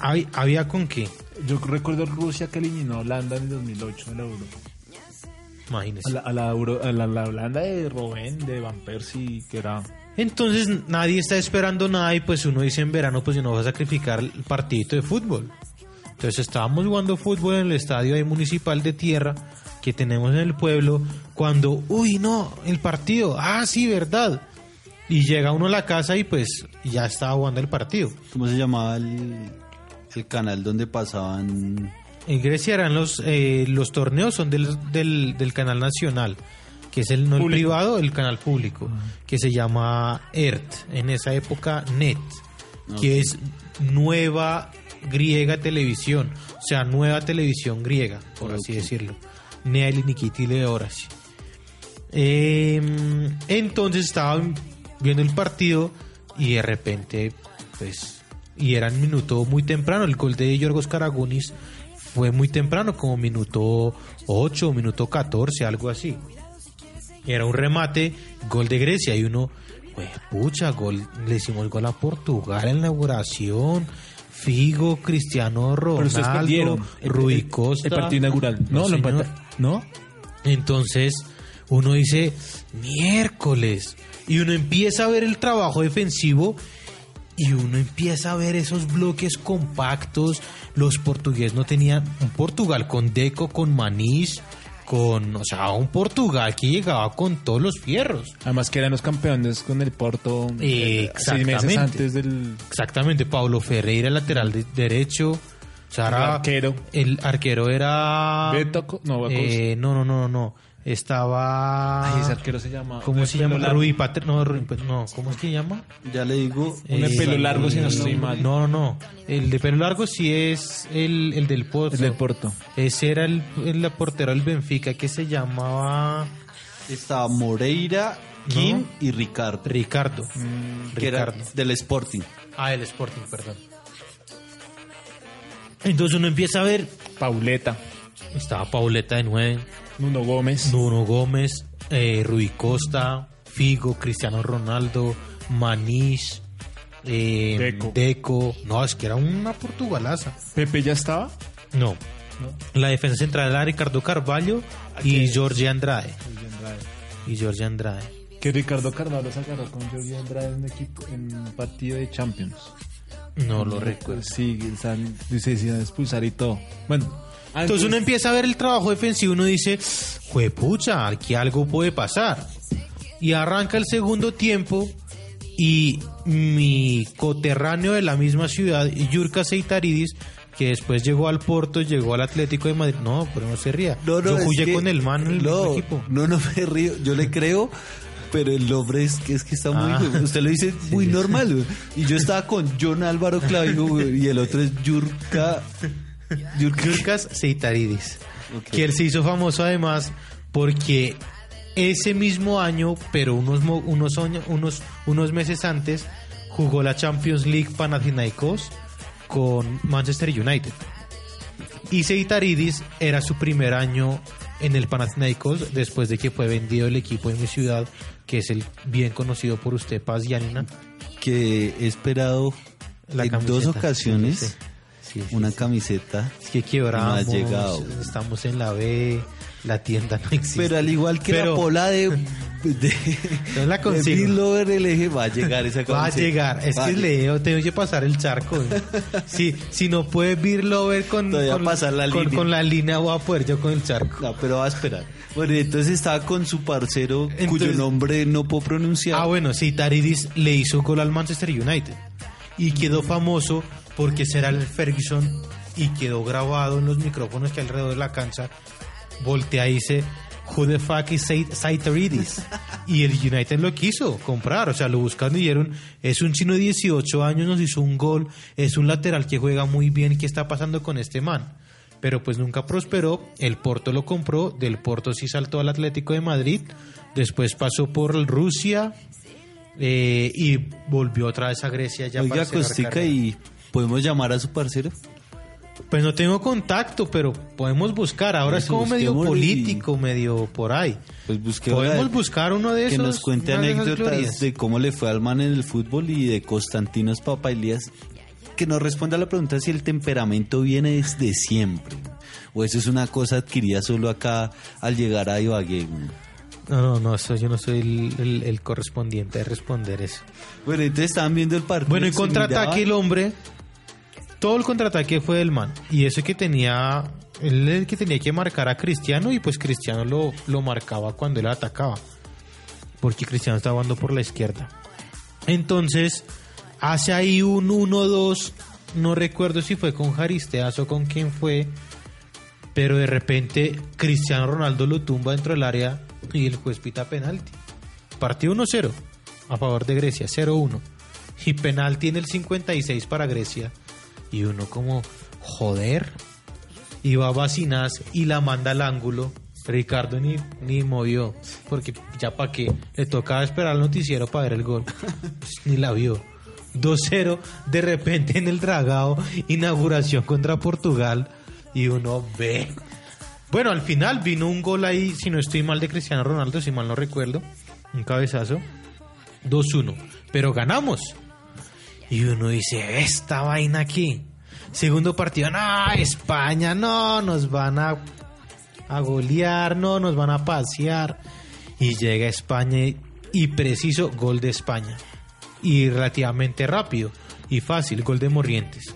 Speaker 3: Había, había con qué,
Speaker 4: Yo recuerdo Rusia que eliminó a Holanda en el 2008 en la Euro.
Speaker 3: imagínese.
Speaker 4: A la, a la Euro- a la- la Holanda de Robben, de Van Persie, que era...
Speaker 3: Entonces nadie está esperando nada y pues uno dice en verano pues yo no voy a sacrificar el partidito de fútbol. Entonces estábamos jugando fútbol en el estadio ahí municipal de tierra que tenemos en el pueblo cuando, uy no, el partido, ah sí, verdad. Y llega uno a la casa y pues ya estaba jugando el partido.
Speaker 1: ¿Cómo se llamaba el, el canal donde pasaban?
Speaker 3: En Grecia eran los eh, los torneos son del, del, del canal nacional, que es el no el privado, el canal público, que se llama ERT, en esa época NET, que es nueva griega televisión, o sea, nueva televisión griega, por así decirlo. Neal Nikiti de Horaci. Eh, entonces estaban viendo el partido y de repente, pues, y era en minuto muy temprano. El gol de Yorgos Karagunis fue muy temprano, como minuto 8, minuto 14, algo así. Era un remate, gol de Grecia y uno, pues, pucha, gol, le hicimos gol a Portugal en la inauguración. Figo, Cristiano Ronaldo.
Speaker 4: El-
Speaker 3: Rui
Speaker 4: el-
Speaker 3: Costa.
Speaker 4: El partido inaugural. No, lo. ¿No?
Speaker 3: Entonces uno dice, miércoles. Y uno empieza a ver el trabajo defensivo y uno empieza a ver esos bloques compactos. Los portugueses no tenían un Portugal con Deco, con Manís, con, o sea, un Portugal que llegaba con todos los fierros.
Speaker 4: Además que eran los campeones con el Porto eh, seis meses
Speaker 3: Exactamente.
Speaker 4: antes del...
Speaker 3: Exactamente, Pablo Ferreira, lateral de- derecho. O sea,
Speaker 4: El arquero.
Speaker 3: El arquero era.
Speaker 4: Beto Co- no,
Speaker 3: eh, no, no, no, no. Estaba.
Speaker 4: Ay, ese arquero se llama...
Speaker 3: ¿Cómo se llama? Patr- No, Pat- no, ¿cómo es que se llama?
Speaker 1: Ya le digo.
Speaker 4: Uno de
Speaker 3: Eh,
Speaker 4: pelo largo, si no estoy mal.
Speaker 3: No, no, no. El de pelo largo sí es el, el del Porto.
Speaker 4: El del Porto.
Speaker 3: Ese era el, el portero del Benfica que se llamaba
Speaker 1: Estaba Moreira, Kim
Speaker 3: No.
Speaker 1: y Ricardo.
Speaker 3: Ricardo.
Speaker 1: Que era
Speaker 3: Ricardo.
Speaker 1: del Sporting.
Speaker 3: Ah, el Sporting, perdón. Entonces uno empieza a ver.
Speaker 4: Pauleta.
Speaker 3: Estaba Pauleta de 9.
Speaker 4: Nuno Gómez.
Speaker 3: Nuno Gómez, eh, Rui Costa, Figo, Cristiano Ronaldo, Manish, eh,
Speaker 4: Deco.
Speaker 3: Deco. No, es que era una portugalaza.
Speaker 4: Pepe ya estaba.
Speaker 3: No. La defensa central era Ricardo Carvalho y Jorge Andrade. Y Jorge Andrade.
Speaker 4: Que Ricardo Carvalho se agarró con Jorge Andrade en un equipo, en un partido de Champions.
Speaker 3: No lo recuerdo.
Speaker 4: Sí, o sea, se decían expulsar y todo. Bueno,
Speaker 3: Entonces uno empieza a ver el trabajo defensivo, uno dice, juepucha, aquí algo puede pasar. Y arranca el segundo tiempo y mi coterráneo de la misma ciudad, Yurka Seitaridis, que después llegó al Porto, llegó al Atlético de Madrid. No, pero no se ría.
Speaker 1: No, no,
Speaker 3: Yo jugué con el man en el
Speaker 1: no,
Speaker 3: equipo.
Speaker 1: No, no me río, yo le creo, pero el nombre es que es que está muy
Speaker 3: Ah.
Speaker 1: usted lo dice muy normal. Y yo estaba con John Álvaro Clavijo y el otro es Yurka
Speaker 3: Yurkas Seitaridis.
Speaker 1: Ok.
Speaker 3: Que él se hizo famoso además porque ese mismo año, pero unos, unos, unos, unos meses antes, jugó la Champions League Panathinaikos con Manchester United. Y Seitaridis era su primer año en el Panathinaikos después de que fue vendido el equipo de mi ciudad, que es el bien conocido por usted, Paz Yanina.
Speaker 1: que he esperado
Speaker 3: La
Speaker 1: en dos ocasiones
Speaker 3: Sí, sí, sí,
Speaker 1: una
Speaker 3: sí.
Speaker 1: camiseta.
Speaker 3: Es que quebramos,
Speaker 1: No has llegado.
Speaker 3: estamos en la B, la tienda no existe.
Speaker 1: Pero al igual que
Speaker 3: Pero
Speaker 1: la pola de, de,
Speaker 3: No la consigo.
Speaker 1: Lover, va a llegar esa
Speaker 3: Va a
Speaker 1: camiseta.
Speaker 3: llegar, es
Speaker 1: Va
Speaker 3: que. Leo, tengo que pasar el charco. si, si no puede Beer Lover con, con,
Speaker 1: pasar la
Speaker 3: con-
Speaker 1: línea.
Speaker 3: con la línea, voy a poder yo con el charco.
Speaker 1: No, pero va a esperar. Bueno, entonces estaba con su parcero cuyo nombre no puedo pronunciar.
Speaker 3: Ah, bueno, sí, Taridis le hizo gol al Manchester United y quedó famoso porque será el Ferguson y quedó grabado en los micrófonos que hay alrededor de la cancha. Voltea y dice, Who the fuck is Taridis? Y el United lo quiso comprar, o sea, lo buscaron y dijeron, es un chino de 18 años, nos hizo un gol, es un lateral que juega muy bien, ¿qué está pasando con este man? Pero pues nunca prosperó, el Porto lo compró, del Porto sí saltó al Atlético de Madrid, después pasó por Rusia eh, y volvió otra vez a Grecia ya
Speaker 1: Oiga,
Speaker 3: para
Speaker 1: Costica. ¿y podemos llamar a su parcero?
Speaker 3: Pues no tengo contacto, pero podemos buscar, ahora
Speaker 1: Eso,
Speaker 3: es como medio
Speaker 1: y-
Speaker 3: político, medio por ahí.
Speaker 1: Pues
Speaker 3: Podemos buscar uno de
Speaker 1: que
Speaker 3: esos.
Speaker 1: nos cuente
Speaker 3: de
Speaker 1: anécdotas de cómo le fue al man en el fútbol y de Constantinos Papailías. Que nos responda a la pregunta si el temperamento viene desde siempre. O eso es una cosa adquirida solo acá al llegar a Ibagué.
Speaker 3: No, no, no, eso yo no soy el, el- el correspondiente de responder eso.
Speaker 1: Bueno, entonces estaban viendo el partido.
Speaker 3: Bueno, y contraataque el hombre. Todo el contraataque fue del man. Y eso que tenía. Él el que tenía que marcar a Cristiano y pues Cristiano lo, lo marcaba cuando él atacaba. Porque Cristiano estaba jugando por la izquierda. Entonces, hace ahí un 1-2. No recuerdo si fue con Jaristeas o con quién fue. Pero de repente Cristiano Ronaldo lo tumba dentro del área y el juez pita penalti. Partido 1-0 a favor de Grecia, 0-1. Y penalti en el 56 para Grecia. Y uno como, joder. Y va a Bacinas y la manda al ángulo. Ricardo ni, ni movió. Porque ya para qué. Le tocaba esperar al noticiero para ver el gol. Pues ni la vio. 2-0 de repente en el dragado. Inauguración contra Portugal. Y uno ve. Bueno, al final vino un gol ahí, si no estoy mal, de Cristiano Ronaldo, si mal no recuerdo. Un cabezazo. 2-1. Pero ganamos. Y uno dice, esta vaina aquí. Segundo partido, no, España, no, nos van a, a golear, no, nos van a pasear. Y llega España y preciso gol de España. Y relativamente rápido y fácil, gol de Morrientes.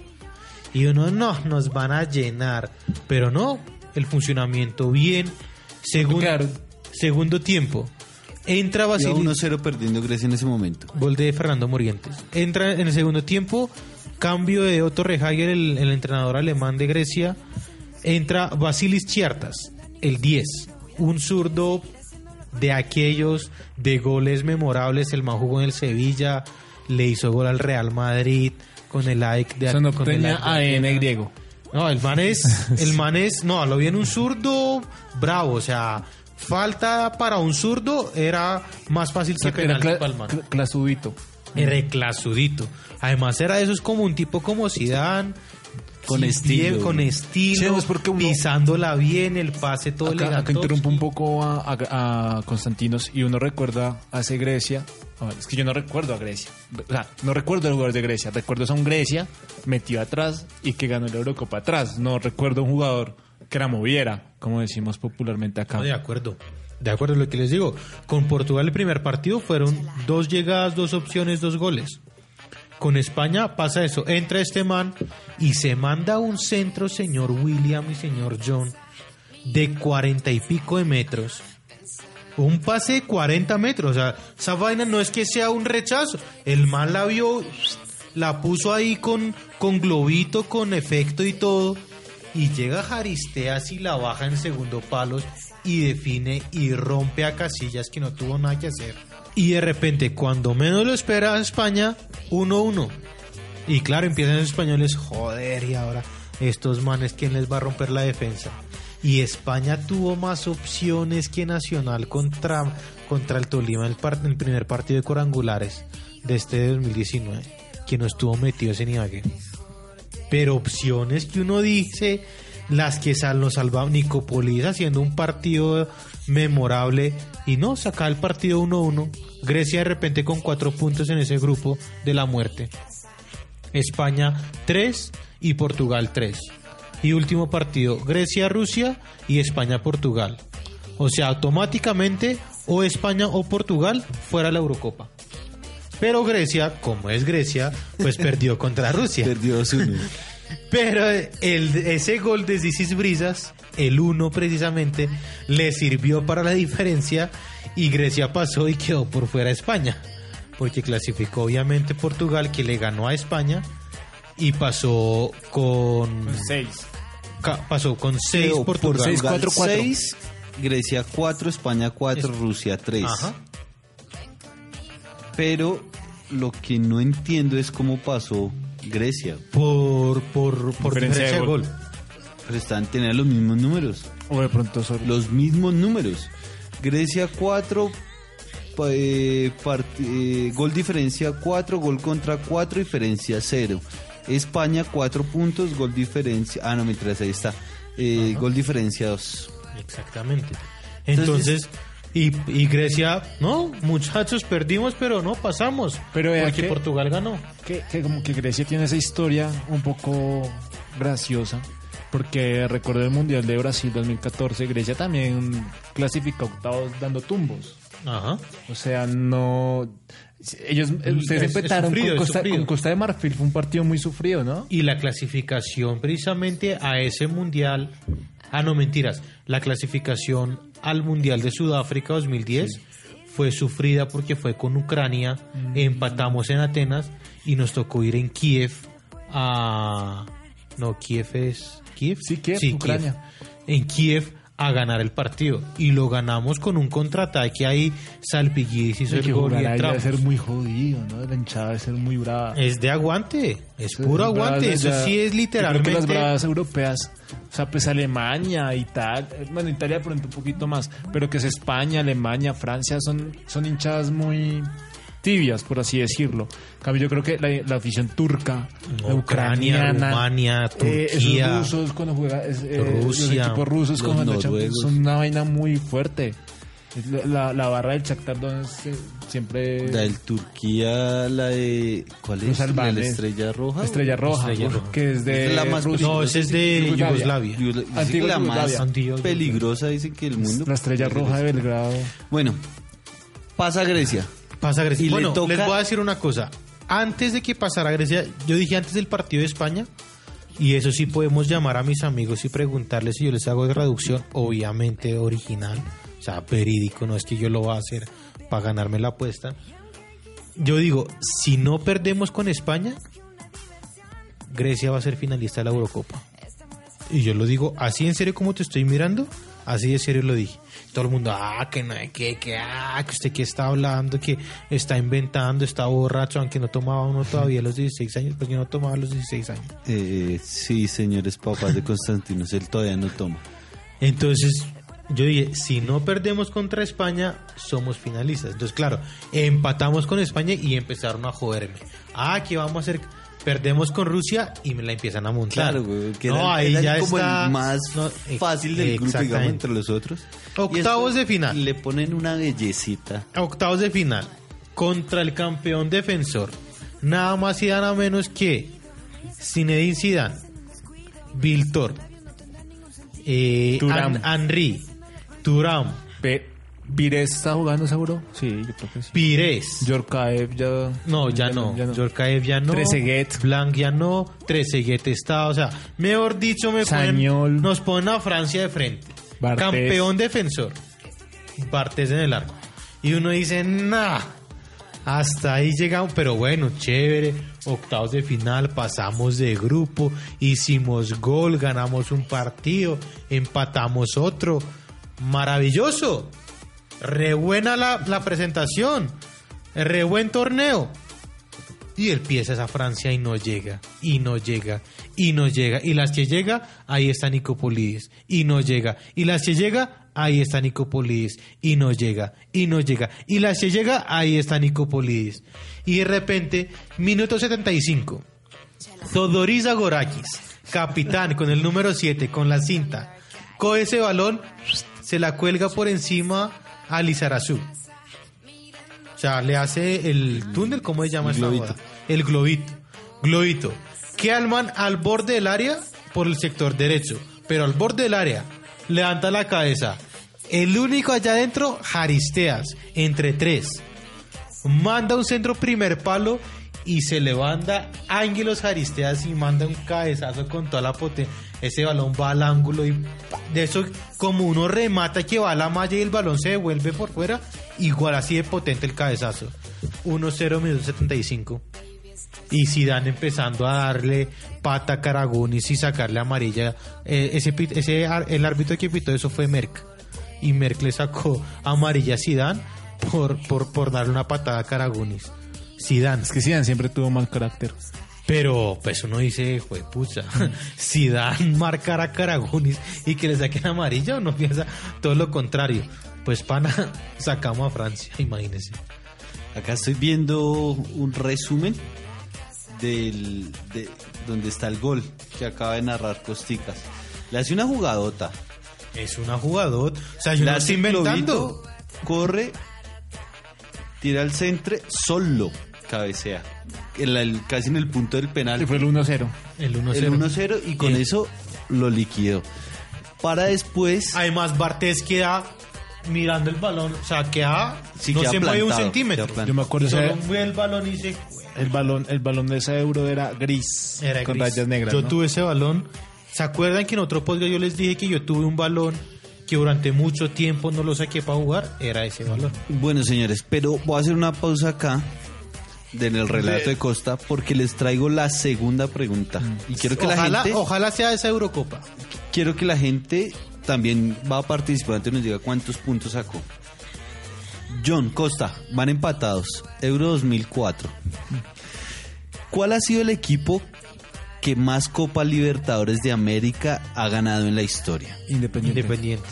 Speaker 3: Y uno, no, nos van a llenar. Pero no, el funcionamiento bien. Segun-
Speaker 4: Claro.
Speaker 3: Segundo tiempo. Entra
Speaker 1: Iba
Speaker 3: Basilis.
Speaker 1: 1-0 perdiendo Grecia en ese momento.
Speaker 3: Gol de Fernando Morientes. Entra en el segundo tiempo, cambio de Otto Rehager, el, el entrenador alemán de Grecia. Entra Basilis Chiartas, el 10. Un zurdo de aquellos de goles memorables. El man jugó en el Sevilla, le hizo gol al Real Madrid con el AEK de
Speaker 4: Eso no
Speaker 3: con el de
Speaker 4: ADN
Speaker 3: Atenas.
Speaker 4: griego.
Speaker 3: No, el man es, el man es, no, lo vi en un zurdo bravo, o sea, falta para un zurdo era más fácil que
Speaker 4: Era
Speaker 3: penalti
Speaker 4: cla-
Speaker 3: para el man.
Speaker 4: cl- clasudito.
Speaker 3: Además era de esos como un tipo como Zidane.
Speaker 1: Con
Speaker 3: sí,
Speaker 1: estilo.
Speaker 3: bien, con estilo,
Speaker 4: es porque uno-
Speaker 3: pisándola bien, el pase todo
Speaker 4: Acá, acá interrumpo un poco a, a- a Constantinos y uno recuerda ese Grecia. A ver, es que yo no recuerdo a Grecia. O sea, no recuerdo el jugador de Grecia. Recuerdo a un Grecia metido atrás y que ganó la Eurocopa atrás. No recuerdo un jugador que la moviera, como decimos popularmente acá.
Speaker 3: No, de acuerdo. De acuerdo a lo que les digo. Con Portugal el primer partido fueron dos llegadas, dos opciones, dos goles. Con España pasa eso. Entra este man y se manda un centro, señor William y señor John, de cuarenta y pico de metros. Un pase de 40 metros. O sea, esa vaina no es que sea un rechazo. El man la vio la puso ahí con, con globito, con efecto y todo. Y llega Jaristeas y la baja en segundo palos y define y rompe a Casillas que no tuvo nada que hacer. Y de repente, cuando menos lo espera España, 1-1. Y claro, empiezan los españoles, joder, y ahora estos manes, ¿quién les va a romper la defensa? Y España tuvo más opciones que Nacional contra, contra el Tolima en el, en el primer partido de cuadrangulares de este 2019, que no estuvo metido ese Ibagué. Pero opciones que uno dice, las que sal, nos salvaban Nicopolis haciendo un partido memorable y no, saca el partido 1-1. Grecia de repente con cuatro puntos en ese grupo de la muerte. España 3 y Portugal 3. Y último partido, Grecia-Rusia y España-Portugal. O sea, automáticamente o España o Portugal fuera la Eurocopa. Pero Grecia, como es Grecia, pues perdió contra Rusia.
Speaker 1: Perdió 2-1.
Speaker 3: Pero el, ese gol de Zisis Brisas, el 1 precisamente, le sirvió para la diferencia y Grecia pasó y quedó por fuera de España. Porque clasificó obviamente Portugal que le ganó a España y pasó con
Speaker 4: Seis.
Speaker 3: ca- pasó con 6
Speaker 1: Quedó por
Speaker 3: Portugal.
Speaker 4: seis,
Speaker 1: Portugal
Speaker 4: cuatro, cuatro.
Speaker 1: 6, Grecia 4, España 4,
Speaker 3: Es-
Speaker 1: Rusia 3.
Speaker 3: Ajá.
Speaker 1: Pero lo que no entiendo es cómo pasó Grecia.
Speaker 3: Por por por
Speaker 4: Diferencia
Speaker 3: diferencia
Speaker 4: de gol.
Speaker 3: gol.
Speaker 1: Pero están tenían los mismos números.
Speaker 4: O de pronto solo.
Speaker 1: Los mismos números. Grecia 4, pa- eh, eh, gol diferencia 4, gol contra 4, diferencia 0. España 4 puntos, gol diferencia. Ah, no, mientras ahí está. Eh, gol diferencia 2.
Speaker 3: Exactamente.
Speaker 1: Entonces-
Speaker 3: Entonces, y, y Grecia, no, muchachos, perdimos, pero no pasamos.
Speaker 4: Pero
Speaker 3: porque
Speaker 4: que-
Speaker 3: Portugal ganó.
Speaker 4: que, que como que Grecia tiene esa historia un poco graciosa. Porque recuerdo el Mundial de Brasil 2014, Grecia también clasificó octavos dando tumbos.
Speaker 3: Ajá.
Speaker 4: O sea, no... Ellos,
Speaker 3: Es-
Speaker 4: ustedes
Speaker 3: es
Speaker 4: empataron
Speaker 3: sufrido,
Speaker 4: con,
Speaker 3: es
Speaker 4: Costa, con Costa de Marfil, fue un partido muy sufrido, ¿no?
Speaker 3: Y la clasificación precisamente a ese mundial, ah no mentiras, la clasificación al mundial de Sudáfrica 2010 fue sufrida porque fue con Ucrania, empatamos en Atenas y nos tocó ir en Kiev a no Kiev es Kiev,
Speaker 4: Sí, Kiev, Ucrania.
Speaker 3: en Kiev a ganar el partido y lo ganamos con un contraataque ahí Salpiguis hizo el gol y entramos.
Speaker 4: ser muy jodido, ¿no? La hinchada debe ser muy brava.
Speaker 3: Es de aguante, es
Speaker 4: Sí,
Speaker 3: puro
Speaker 4: bravas
Speaker 3: aguante, eso
Speaker 4: allá.
Speaker 3: sí es
Speaker 4: Yo creo que
Speaker 3: literalmente
Speaker 4: las bravas europeas, o sea, pues Alemania, Italia, bueno, Italia pronto un poquito más, pero que es España, Alemania, Francia, son, son hinchadas muy tibias, por así decirlo. En cambio, yo creo que la, la afición turca, la
Speaker 3: Ucrania,
Speaker 4: ucraniana,
Speaker 3: Rumania,
Speaker 4: eh,
Speaker 3: Turquía.
Speaker 4: esos rusos cuando juegan, es, eh, los
Speaker 3: Rusia,
Speaker 4: equipos rusos
Speaker 1: los noruegos.
Speaker 4: son una vaina muy fuerte. La, la, barra del Shakhtar Donetsk eh, siempre...
Speaker 1: La del Turquía, la de. ¿Cuál
Speaker 4: Los
Speaker 1: es? ¿La estrella roja?
Speaker 4: Estrella Roja,
Speaker 3: Estrella Roja.
Speaker 4: que es de
Speaker 1: Es la más
Speaker 4: Rusia.
Speaker 3: No, ese es de Yugoslavia.
Speaker 1: Yugosla- dicen que
Speaker 4: Antigua
Speaker 1: la más
Speaker 4: Yugoslavia.
Speaker 3: Antigua
Speaker 1: peligrosa, dicen que el mundo.
Speaker 4: La Estrella Roja de Belgrado.
Speaker 1: Bueno, pasa Grecia.
Speaker 3: Pasa Grecia.
Speaker 1: Y le
Speaker 3: bueno,
Speaker 1: toca-
Speaker 3: les voy a decir una cosa. Antes de que pasara Grecia, yo dije antes del partido de España, y eso sí podemos llamar a mis amigos y preguntarles si yo les hago de reducción, obviamente original, o sea, verídico, no es que yo lo voy a hacer para ganarme la apuesta. Yo digo, si no perdemos con España, Grecia va a ser finalista de la Eurocopa. Y yo lo digo así en serio como te estoy mirando, así de serio lo dije. Todo el mundo, ah, que no que, que, ah, que usted que está hablando, que está inventando, está borracho, aunque no tomaba uno todavía a los 16 años, porque no tomaba a los 16 años.
Speaker 1: Eh, sí, señores papás de Constantinos, él todavía no toma.
Speaker 3: Entonces, yo dije, si no perdemos contra España, somos finalistas. Entonces, claro, empatamos con España y empezaron a joderme. Ah, ¿qué vamos a hacer? Perdemos con Rusia y me la empiezan a montar.
Speaker 1: Claro, güey, que
Speaker 3: no,
Speaker 1: era,
Speaker 3: ahí
Speaker 1: era
Speaker 3: ya
Speaker 1: como
Speaker 3: está.
Speaker 1: el más
Speaker 3: no, eh,
Speaker 1: fácil del grupo, digamos, entre los otros.
Speaker 3: Octavos de final.
Speaker 1: Le ponen una bellecita.
Speaker 3: Octavos de final contra el campeón defensor. Nada más y nada menos que Zinedine Zidane, Viltor, eh,
Speaker 4: Thuram.
Speaker 3: An- Henry, Turam,
Speaker 4: Pe- ¿Pires está jugando seguro? Sí, yo creo que sí.
Speaker 3: Pires.
Speaker 4: Yorkaev ya...
Speaker 3: No, ya, no. Yorkaev ya no.
Speaker 4: Trezeguet.
Speaker 3: Blanc ya no. Trezeguet está. O sea, mejor dicho, me ponen, nos ponen a Francia de frente.
Speaker 4: Bartés.
Speaker 3: Campeón defensor. Bartés en el arco. Y uno dice, nah. Hasta ahí llegamos, pero bueno, chévere. Octavos de final, pasamos de grupo, hicimos gol, ganamos un partido, empatamos otro. Maravilloso. Re buena la, presentación. Re buen torneo. Y empieza esa Francia y no llega, y no llega, y no llega. Y las que llega, ahí está Nicopolidis, y no llega. Y las que llega, ahí está Nicopolidis, y no llega, y no llega. Y las que llega, ahí está Nicopolidis. Y de repente, minuto 75. Todoris Agorakis, capitán con el número 7, con la cinta, coge ese balón, se la cuelga por encima a Lizarazu. O sea, le hace el túnel, ¿cómo se llama
Speaker 1: El globito.
Speaker 3: El globito. Globito. Que al man al borde del área por el sector derecho. Pero al borde del área, levanta la cabeza. El único allá adentro, Jaristeas, entre tres. Manda un centro primer palo y se levanta Ángelos Jaristeas y manda un cabezazo con toda la potencia. Ese balón va al ángulo y de eso, como uno remata que va a la malla y el balón se devuelve por fuera, igual así de potente el cabezazo. 1-0 minuto 75. Y Zidane empezando a darle pata a Caragonis y sacarle amarilla. Eh, ese, el árbitro que pitó eso fue Merck. Y Merck le sacó amarilla a Zidane por, por, por darle una patada a Caragonis. Zidane.
Speaker 4: Es que Zidane siempre tuvo mal carácter.
Speaker 3: Pero pues uno dice, fue pucha, si dan marcar a Caragonis y que le saquen amarilla, uno piensa todo lo contrario. Pues pana, sacamos a Francia, imagínense.
Speaker 1: Acá estoy viendo un resumen del de donde está el gol que acaba de narrar Costicas. Le hace una jugadota.
Speaker 3: Es una jugadora, o sea, yo
Speaker 1: Le
Speaker 3: no estoy inventando.
Speaker 1: corre, tira al centro, solo cabecea. En el- casi en el punto del penal.
Speaker 4: Que fue el 1-0.
Speaker 3: El 1-0.
Speaker 1: el 1-0 y con
Speaker 3: Y-
Speaker 1: eso lo liquidó. Para después
Speaker 3: Además, Bartés queda mirando el balón, o sea, queda,
Speaker 1: Sí,
Speaker 3: no
Speaker 1: queda
Speaker 3: se mueve un centímetro.
Speaker 4: Yo me acuerdo
Speaker 3: Solo
Speaker 4: ese-
Speaker 3: mueve el balón y dice,
Speaker 4: el balón, el balón de ese euro era gris.
Speaker 3: Era
Speaker 4: con
Speaker 3: gris.
Speaker 4: rayas negras.
Speaker 3: Yo
Speaker 4: ¿no?
Speaker 3: tuve ese balón. ¿Se acuerdan que en otro podcast yo les dije que yo tuve un balón que durante mucho tiempo no lo saqué para jugar? Era ese balón.
Speaker 1: Bueno, señores, pero voy a hacer una pausa acá de- en el relato de Costa porque les traigo la segunda pregunta. Y quiero que
Speaker 3: ojalá,
Speaker 1: la gente
Speaker 3: ojalá sea esa Eurocopa.
Speaker 1: quiero que la gente también va a participar antes nos diga cuántos puntos sacó. John Costa, van empatados. Euro 2004. ¿Cuál ha sido el equipo que más Copa Libertadores de América ha ganado en la historia?
Speaker 4: Independiente.
Speaker 3: Independiente.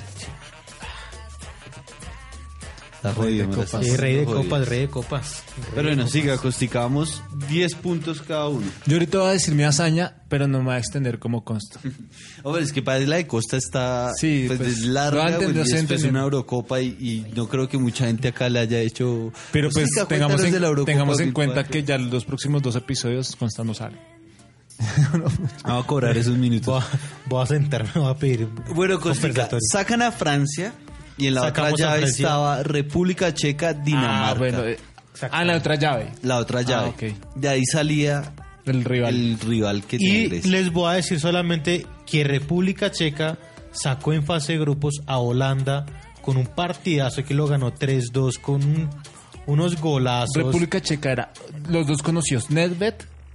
Speaker 1: Está jodido, me la estás
Speaker 3: Sí, rey de
Speaker 1: jodido.
Speaker 3: copas, rey de copas.
Speaker 1: Pero bueno, siga, Costicamos 10 puntos cada uno.
Speaker 4: Yo ahorita voy a decir mi hazaña, pero no me voy a extender como consta.
Speaker 1: Hombre, es que para la de Costa está
Speaker 4: Sí,
Speaker 1: pues,
Speaker 4: pues,
Speaker 1: es larga, esto es una Eurocopa y, y no creo que mucha gente acá le haya hecho...
Speaker 4: Pero pues tengamos en,
Speaker 1: de la Eurocopa
Speaker 4: tengamos en
Speaker 1: 2004.
Speaker 4: cuenta que ya los próximos dos episodios Consta no sale.
Speaker 1: Vamos a cobrar esos minutos.
Speaker 3: Voy a, voy a sentarme, voy a pedir.
Speaker 1: Bueno,
Speaker 3: conversatorio.
Speaker 1: sacan a Francia y en la
Speaker 3: Sacamos
Speaker 1: otra llave estaba República Checa, Dinamarca.
Speaker 4: Ah, bueno. eh, ah, la otra llave.
Speaker 1: La otra llave.
Speaker 4: ok.
Speaker 1: De ahí salía
Speaker 4: El rival.
Speaker 1: el rival que tiene
Speaker 3: Y
Speaker 1: Grecia.
Speaker 3: les voy a decir solamente que República Checa sacó en fase de grupos a Holanda con un partidazo que lo ganó 3-2 con un- unos golazos.
Speaker 4: República Checa era los dos conocidos, Nedved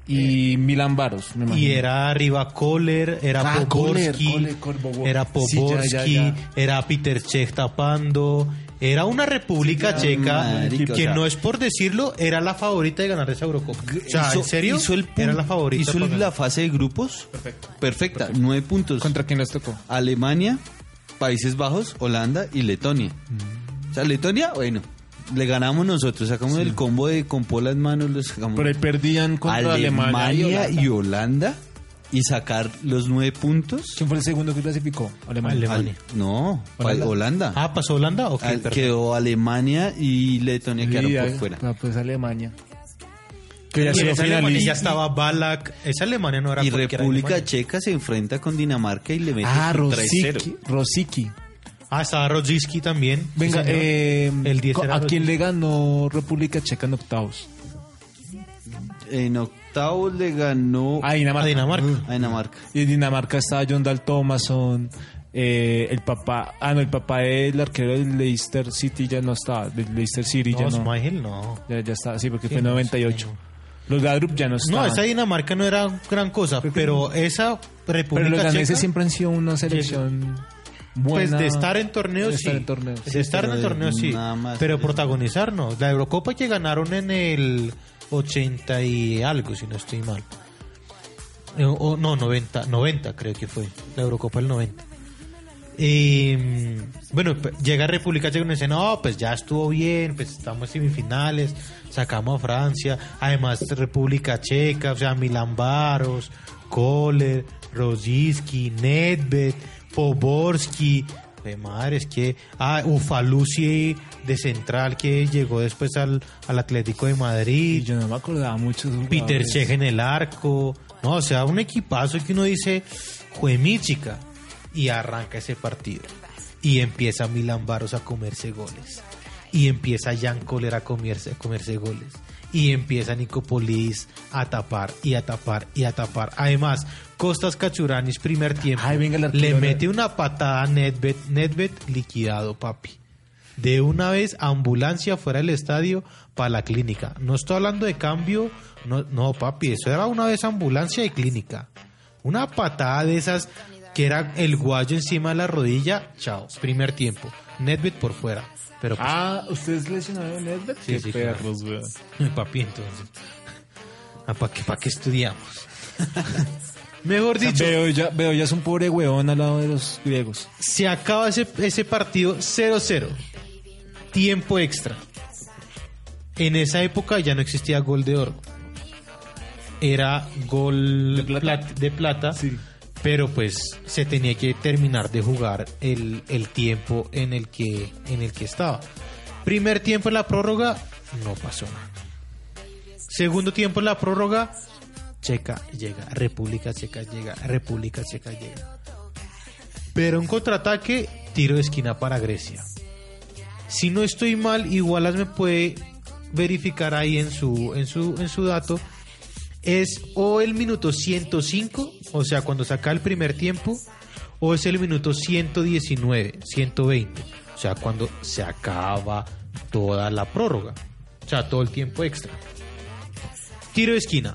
Speaker 4: y Milan Baros, me imagino.
Speaker 3: Y era arriba Kohler, era
Speaker 4: Ah, Kohler,
Speaker 3: Poborski,
Speaker 4: Kohler, Kohler,
Speaker 3: era
Speaker 4: Sí, ya,
Speaker 3: Poborski,
Speaker 4: ya, ya.
Speaker 3: era Peter Cech tapando. Era una República Checa
Speaker 1: marica, o
Speaker 3: que
Speaker 1: sea-
Speaker 3: no es por decirlo, era la favorita de ganar esa Eurocopa. O sea,
Speaker 1: Hizo-
Speaker 3: ¿en serio?
Speaker 1: hizo el
Speaker 3: era la favorita.
Speaker 1: Hizo la fase de grupos. Perfecta. Nueve puntos.
Speaker 4: ¿Contra quién les tocó?
Speaker 1: Alemania, Países Bajos, Holanda y Letonia. O sea, Letonia, bueno, le ganamos nosotros, sacamos el combo de con polas manos, lo sacamos.
Speaker 4: Pero ahí perdían contra Alemania,
Speaker 1: Alemania,
Speaker 4: y
Speaker 1: y,
Speaker 4: Holanda.
Speaker 1: Y sacar los nueve puntos.
Speaker 4: ¿Quién fue el segundo que clasificó? Alemania.
Speaker 3: Alemania.
Speaker 1: Al- no,
Speaker 4: Holanda.
Speaker 1: Holanda.
Speaker 3: Ah, ¿pasó Holanda? Ok,
Speaker 1: Al-
Speaker 3: perfecto.
Speaker 1: quedó Alemania y Letonia
Speaker 4: Sí,
Speaker 1: quedaron por
Speaker 4: ahí-
Speaker 1: fuera.
Speaker 4: ah, pues Alemania. Que ya
Speaker 3: Alemania estaba Balak. Esa Alemania no era
Speaker 1: Y República
Speaker 3: Alemania.
Speaker 1: Checa se enfrenta con Dinamarca y le mete
Speaker 4: Ah,
Speaker 1: un
Speaker 4: Rosicki.
Speaker 1: 3-0.
Speaker 4: Rosicki.
Speaker 3: Ah, estaba Rodzinski también. Sí,
Speaker 4: Venga,
Speaker 3: señor.
Speaker 4: eh,
Speaker 3: El 10
Speaker 4: co-
Speaker 3: era
Speaker 4: ¿a quién le ganó República Checa en octavos?
Speaker 1: En octavos le ganó
Speaker 4: A Dinamarca.
Speaker 3: A Dinamarca.
Speaker 1: a Dinamarca.
Speaker 4: Y en Dinamarca estaba John Dahl Thomason, Eh, el papá, ah, no, el papá del arquero del Leicester City ya no estaba, del Leicester City ya
Speaker 3: No,
Speaker 4: no.
Speaker 3: No.
Speaker 4: Ya, ya está, sí, porque
Speaker 3: Sí,
Speaker 4: fue en
Speaker 3: no,
Speaker 4: 98.
Speaker 3: sí,
Speaker 4: Los Gadrup ya no
Speaker 3: No,
Speaker 4: estaban.
Speaker 3: esa Dinamarca no era gran cosa, pero esa República
Speaker 4: pero los daneses
Speaker 3: Checa,
Speaker 4: siempre han sido una selección buena.
Speaker 3: pues de estar en torneos
Speaker 4: de
Speaker 3: sí.
Speaker 4: estar en torneos.
Speaker 3: De estar en
Speaker 1: pero
Speaker 3: torneos sí.
Speaker 1: nada más.
Speaker 3: Pero protagonizar no. La Eurocopa que ganaron en el 80 y algo, si no estoy mal. Eh, O, no, 90, 90 creo que fue. La Eurocopa del 90. Y, bueno, llega República Checa y dice, no, pues ya estuvo bien, pues estamos en semifinales, sacamos a Francia, además República Checa, o sea, Milan Baros, Kohler, Rosiski, Nedved, Poborski, de madre, es que, ah, Ufalusi de central que llegó después al, al Atlético de
Speaker 4: Y
Speaker 3: Madrid,
Speaker 4: yo no me acordaba mucho de
Speaker 3: Peter. Cech en el arco. No, o sea, un equipazo que uno dice, chica Y arranca ese partido. Y empieza Milan Baros a comerse goles. Y empieza Jan Koller a comerse, a comerse goles. Y empieza Nicopolis a tapar y a tapar y a tapar. Además, Costas Cachuranis, primer tiempo,
Speaker 4: Ay, venga el
Speaker 3: le mete una patada a Nedved. Nedved liquidado, papi. De una vez, ambulancia fuera del estadio para la clínica. No estoy hablando de cambio. No, no, papi, eso era una vez ambulancia y clínica. Una patada de esas que era el guayo encima de la rodilla. Chao. Primer tiempo. Nedved por fuera. Pero pues,
Speaker 4: Ah, ¿ustedes lesionaron a Nedved?
Speaker 3: Sí,
Speaker 4: Qué
Speaker 3: sí, claro.
Speaker 4: perros, weón.
Speaker 3: papi, entonces. ¿Para qué, pa' qué estudiamos? Mejor
Speaker 4: O sea,
Speaker 3: dicho,
Speaker 4: veo, ya, veo ya es un pobre huevón al lado de los griegos.
Speaker 3: se acaba ese, ese partido 0-0. Tiempo extra. En esa época ya no existía gol de oro. Era gol
Speaker 4: ¿De plata?
Speaker 3: plat- de plata,
Speaker 4: Sí.
Speaker 3: Pero pues se tenía que terminar de jugar el, el tiempo en el, que, en el que estaba. Primer tiempo en la prórroga, no pasó nada. Segundo tiempo en la prórroga, Checa llega, República Checa llega, República Checa llega. Pero un contraataque, tiro de esquina para Grecia. Si no estoy mal, igualas me puede verificar ahí en su, en su, en su dato. Es o el minuto 105, o sea, cuando saca el primer tiempo, o es el minuto 119, 120, o sea, cuando se acaba toda la prórroga, o sea, todo el tiempo extra. Tiro de esquina.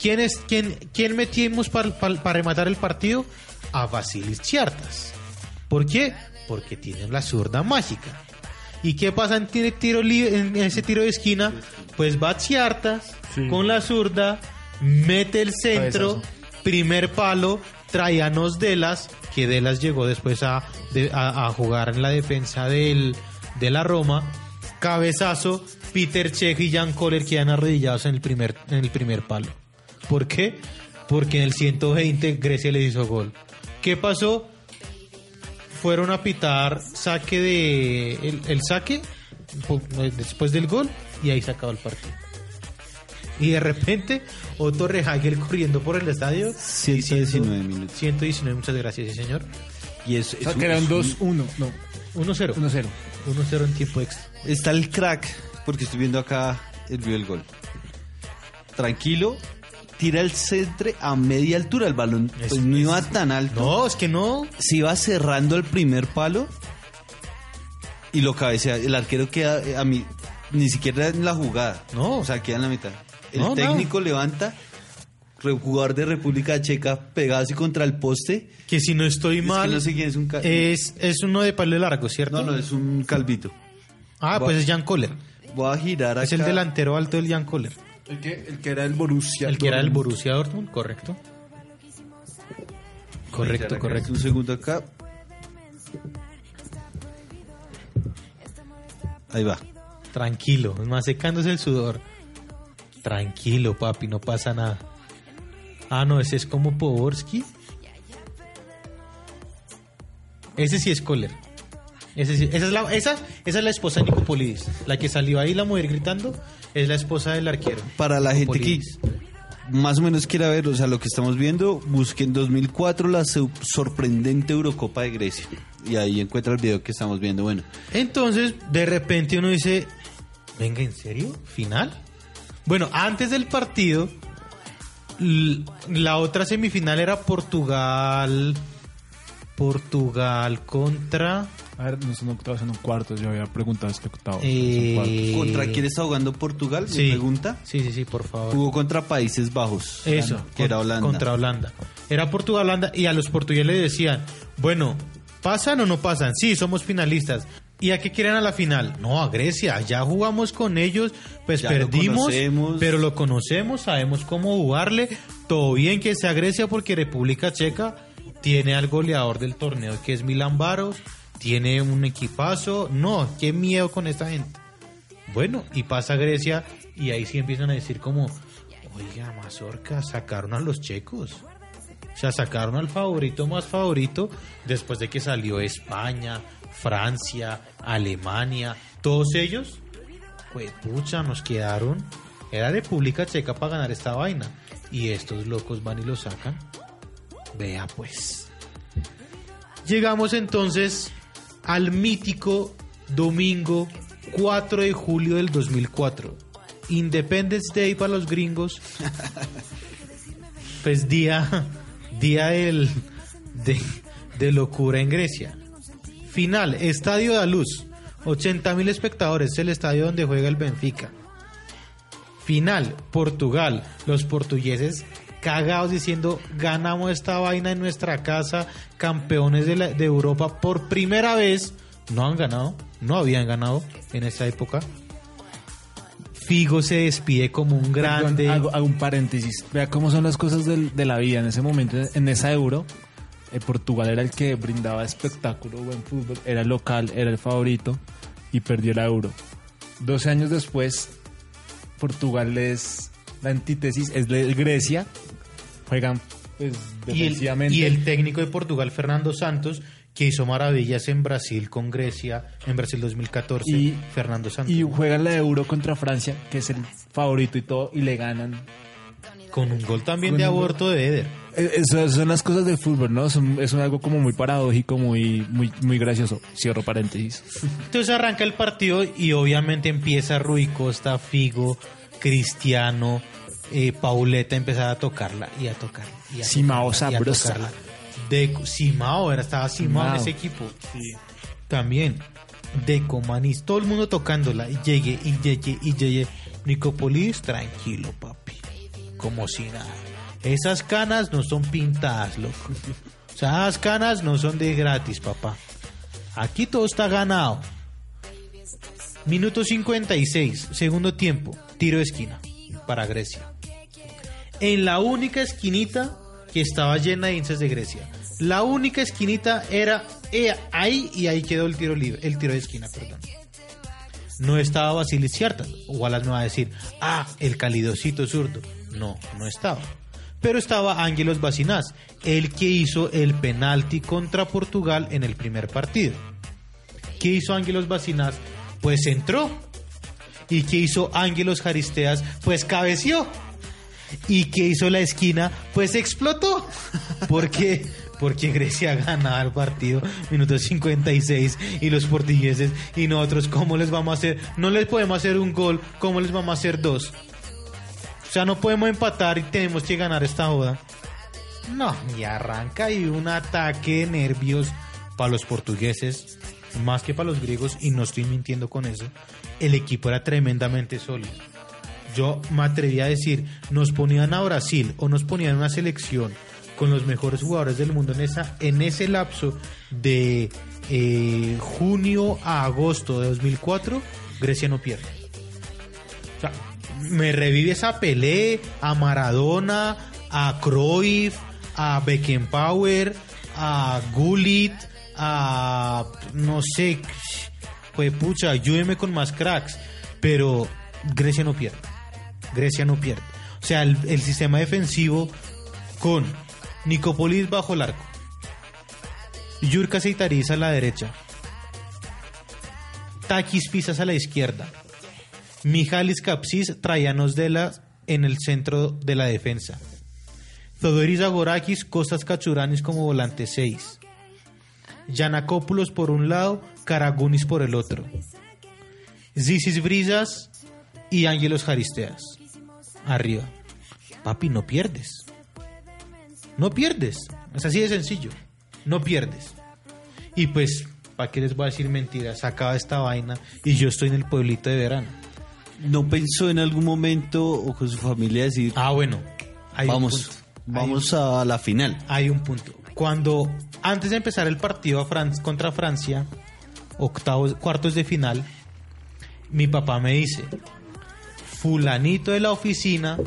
Speaker 3: ¿Quién, es, quién, quién metimos para rematar el partido? A Vasilis Chiartas. ¿Por qué? Porque tienen la zurda mágica. ¿Y qué pasa en, tiro en ese tiro de esquina? Pues va Chiartas con la zurda, mete el centro,
Speaker 4: Cabezazo.
Speaker 3: primer palo, trae a Nos Delas, que Delas llegó después a, de- a- a jugar en la defensa del, de la Roma. Cabezazo, Peter Cech y Jan Koller quedan arrodillados en el primer, en el primer palo. ¿Por qué? Porque en el 120 Grecia les hizo gol. ¿Qué pasó? Fueron a pitar saque de. el, el saque después del gol y ahí se acabó el partido. Y de repente, Otto Rehagel corriendo por el estadio.
Speaker 1: 119 minutos.
Speaker 3: 119, muchas gracias, sí, señor.
Speaker 1: Y es,
Speaker 4: O sea,
Speaker 1: es
Speaker 4: que
Speaker 1: un-
Speaker 4: eran
Speaker 1: es
Speaker 4: 2-1.
Speaker 1: un-
Speaker 4: No,
Speaker 3: 1-0.
Speaker 4: 1-0.
Speaker 3: 1-0 en tiempo extra.
Speaker 1: Está el crack, porque estoy viendo acá el video del gol. Tranquilo, tira el centre a media altura. El balón
Speaker 3: Es-
Speaker 1: pues, no iba tan alto.
Speaker 3: No, es que no.
Speaker 1: Se iba cerrando el primer palo y lo cabecea. El arquero queda eh, a mí, ni siquiera en la jugada.
Speaker 3: No.
Speaker 1: O sea, queda en la mitad. El
Speaker 3: No,
Speaker 1: técnico levanta, jugador de República Checa pegado así contra el poste.
Speaker 3: Que si no estoy
Speaker 1: Es
Speaker 3: mal.
Speaker 1: no sé quién es un
Speaker 3: es, es uno de palo largo, ¿cierto?
Speaker 1: No, no, es un calvito.
Speaker 3: Ah, pues es Jan Koller.
Speaker 1: Voy a girar acá.
Speaker 3: Es el delantero alto del Jan Koller.
Speaker 4: El que, el que era el Borussia.
Speaker 3: El que era el. Borussia Dortmund, correcto. Correcto, correcto.
Speaker 1: Un segundo acá. Ahí va.
Speaker 3: Tranquilo, es más secándose el sudor. Tranquilo, papi, no pasa nada. Ah, no, ese es como Poborski. Ese sí es Kohler. Ese sí- esa, es la, esa, esa es la esposa de Nicopolidis. La que salió ahí, la mujer gritando, es la esposa del arquero.
Speaker 1: Para la gente que más o menos quiera ver, o sea, lo que estamos viendo, busquen 2004 la sorprendente Eurocopa de Grecia. Y ahí encuentra el video que estamos viendo. Bueno,
Speaker 3: Entonces, de repente uno dice, venga, ¿en serio? ¿Final? Bueno, antes del partido, la otra semifinal era Portugal, Portugal contra...
Speaker 4: A ver, no son octavos, son cuartos. Yo había preguntado es que octavos.
Speaker 3: Eh,
Speaker 4: son cuartos.
Speaker 1: ¿Contra quién está jugando Portugal? Me
Speaker 3: Sí.
Speaker 1: pregunta.
Speaker 3: Sí, sí, sí, por favor.
Speaker 1: Jugó contra Países Bajos.
Speaker 3: Eso,
Speaker 1: que era Holanda.
Speaker 3: Contra Holanda. Era Portugal-Holanda y a los portugueses les decían, bueno, ¿pasan o no pasan? Sí, somos finalistas. ¿Y a qué quieren a la final? No, a Grecia. Ya jugamos con ellos, pues
Speaker 1: Ya
Speaker 3: perdimos, pero lo conocemos, sabemos cómo jugarle. Todo bien que sea Grecia porque República Checa tiene al goleador del torneo que es Milan Baros, tiene un equipazo. No, qué miedo con esta gente. Bueno, y pasa Grecia y ahí sí empiezan a decir como, oiga, Mazorca, sacaron a los checos. O sea, sacaron al favorito más favorito después de que salió España, Francia, Alemania, todos ellos. Pues pucha, nos quedaron. Era República Checa para ganar esta vaina. Y estos locos van y lo sacan. Vea pues. Llegamos entonces al mítico domingo 4 de julio del 2004. Independence Day para los gringos. Pues día, día del, de, de locura en Grecia. Final, Estadio de la Luz. 80 mil espectadores, es el estadio donde juega el Benfica. Final, Portugal. Los portugueses cagados diciendo ganamos esta vaina en nuestra casa, campeones de, la- de Europa por primera vez. No han ganado, no habían ganado en esa época. Figo se despide como un grande.
Speaker 4: Hago, hago un paréntesis. Vea cómo son las cosas del- de, la vida. En ese momento, en esa euro, Portugal era el que brindaba espectáculo, buen fútbol, era el local, era el favorito y perdió la euro. 12 años después, Portugal es la antítesis, es de Grecia. Juegan pues,
Speaker 3: y el,
Speaker 4: defensivamente.
Speaker 3: y el técnico de Portugal, Fernando Santos, que hizo maravillas en Brasil con Grecia, en Brasil 2014,
Speaker 4: Y-
Speaker 3: Fernando Santos.
Speaker 4: y juegan la euro contra Francia, que es el favorito y todo, y le ganan.
Speaker 3: con un gol también
Speaker 4: Con
Speaker 3: de
Speaker 4: gol.
Speaker 3: aborto de Eder.
Speaker 4: Eh, Eso, son las cosas del fútbol, ¿no? Son- es algo como muy paradójico, muy, muy, muy gracioso. Cierro paréntesis.
Speaker 3: Entonces arranca el partido y obviamente empieza Rui Costa, Figo, Cristiano, eh, Pauleta a empezar a tocarla y a tocarla. Y a
Speaker 4: Simao
Speaker 3: tocarla, y a
Speaker 4: sabrosa.
Speaker 3: tocarla. De Simao, era, estaba Simao en
Speaker 4: Simao.
Speaker 3: ese equipo. También. De Comanis, todo el mundo tocándola. Y llegue, y llegue, y llegue. Nicopolis, tranquilo, papi. Como si nada. Esas canas no son pintadas, loco. O sea, esas canas no son de gratis, papá. Aquí todo está ganado. Minuto 56, segundo tiempo, tiro de esquina para Grecia. En la única esquinita que estaba llena de hinchas de Grecia. La única esquinita era eh, ahí y ahí quedó el tiro libre, el tiro de esquina, perdón. No estaba Basilis Ciartas. Wallace me va a decir, ah, el calidosito zurdo. No, no estaba. Pero estaba Ángelos Bacinás, el que hizo el penalti contra Portugal en el primer partido. ¿Qué hizo Ángelos Bacinás? Pues entró. ¿Y qué hizo Ángelos Jaristeas? Pues cabeció. ¿Y qué hizo la esquina? Pues explotó. ¿Por qué? Porque Grecia ganaba el partido, minuto 56, y los portugueses y nosotros, ¿cómo les vamos a hacer? No les podemos hacer un gol, ¿cómo les vamos a hacer dos? Sea, no podemos empatar y tenemos que ganar esta joda. No, y arranca y un ataque de nervios para los portugueses, más que para los griegos, y no estoy mintiendo con eso. El equipo era tremendamente sólido. Yo me atreví a decir, nos ponían a Brasil o nos ponían una selección con los mejores jugadores del mundo en, esa, en ese lapso de eh, junio a agosto de 2004, Grecia no pierde. O sea, me revive esa pelea a Maradona, a Cruyff, a Beckenbauer, a Gullit, a no sé, pues pucha, ayúdeme con más cracks, pero Grecia no pierde. Grecia no pierde. O sea, el, el sistema defensivo con Nicopolis bajo el arco, Yurka Seitariz a la derecha, Takis Pisas a la izquierda, Mijalis Kapsis, Traianos Dela en el centro de la defensa. Zodoris Agorakis, Costas Kachuranis como volante 6. Yanakopoulos por un lado, Karagunis por el otro. Zisis Brisas y Ángelos Jaristeas. Arriba. Papi, no pierdes. No pierdes. Es así de sencillo. no pierdes. Y pues, ¿para qué les voy a decir mentiras? Acaba esta vaina y yo estoy en el pueblito de verano.
Speaker 1: ¿No pensó en algún momento o con su familia decir,
Speaker 3: Ah, bueno. hay un
Speaker 1: vamos, vamos a la final?
Speaker 3: Hay un punto. Cuando antes de empezar el partido a Fran- contra Francia, octavos, cuartos de final, mi papá me dice, fulanito de la oficina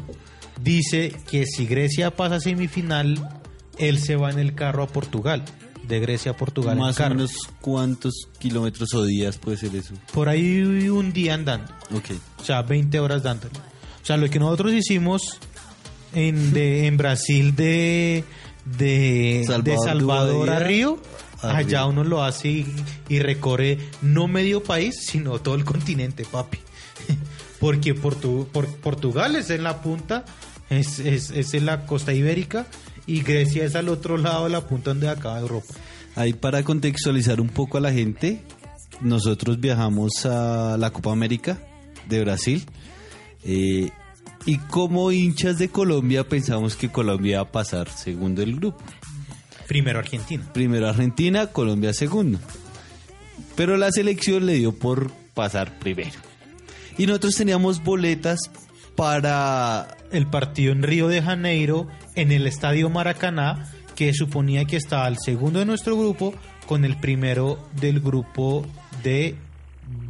Speaker 3: dice que si Grecia pasa a semifinal, él se va en el carro a Portugal, de Grecia a Portugal en
Speaker 1: Más o
Speaker 3: carro.
Speaker 1: menos cuántos kilómetros o días puede ser eso.
Speaker 3: Por ahí un día andando.
Speaker 1: Ok.
Speaker 3: O sea, 20 horas dándole. O sea, lo que nosotros hicimos en, de, en Brasil de, de
Speaker 1: Salvador
Speaker 3: de Salvador a Río,
Speaker 1: a
Speaker 3: allá
Speaker 1: Río.
Speaker 3: uno lo hace y, y recorre no medio país, sino todo el continente, papi. Porque Portu- por- Portugal es en la punta, es, es, es en la costa ibérica, y Grecia es al otro lado de la punta donde acaba Europa.
Speaker 1: Ahí para contextualizar un poco a la gente, nosotros viajamos a la Copa América de Brasil eh, y como hinchas de Colombia pensamos que Colombia iba a pasar segundo del grupo.
Speaker 3: Primero Argentina.
Speaker 1: Primero Argentina, Colombia segundo. Pero la selección le dio por pasar primero. Y nosotros teníamos boletas para
Speaker 3: el partido en Río de Janeiro en el Estadio Maracaná, que suponía que estaba el segundo de nuestro grupo con el primero del grupo de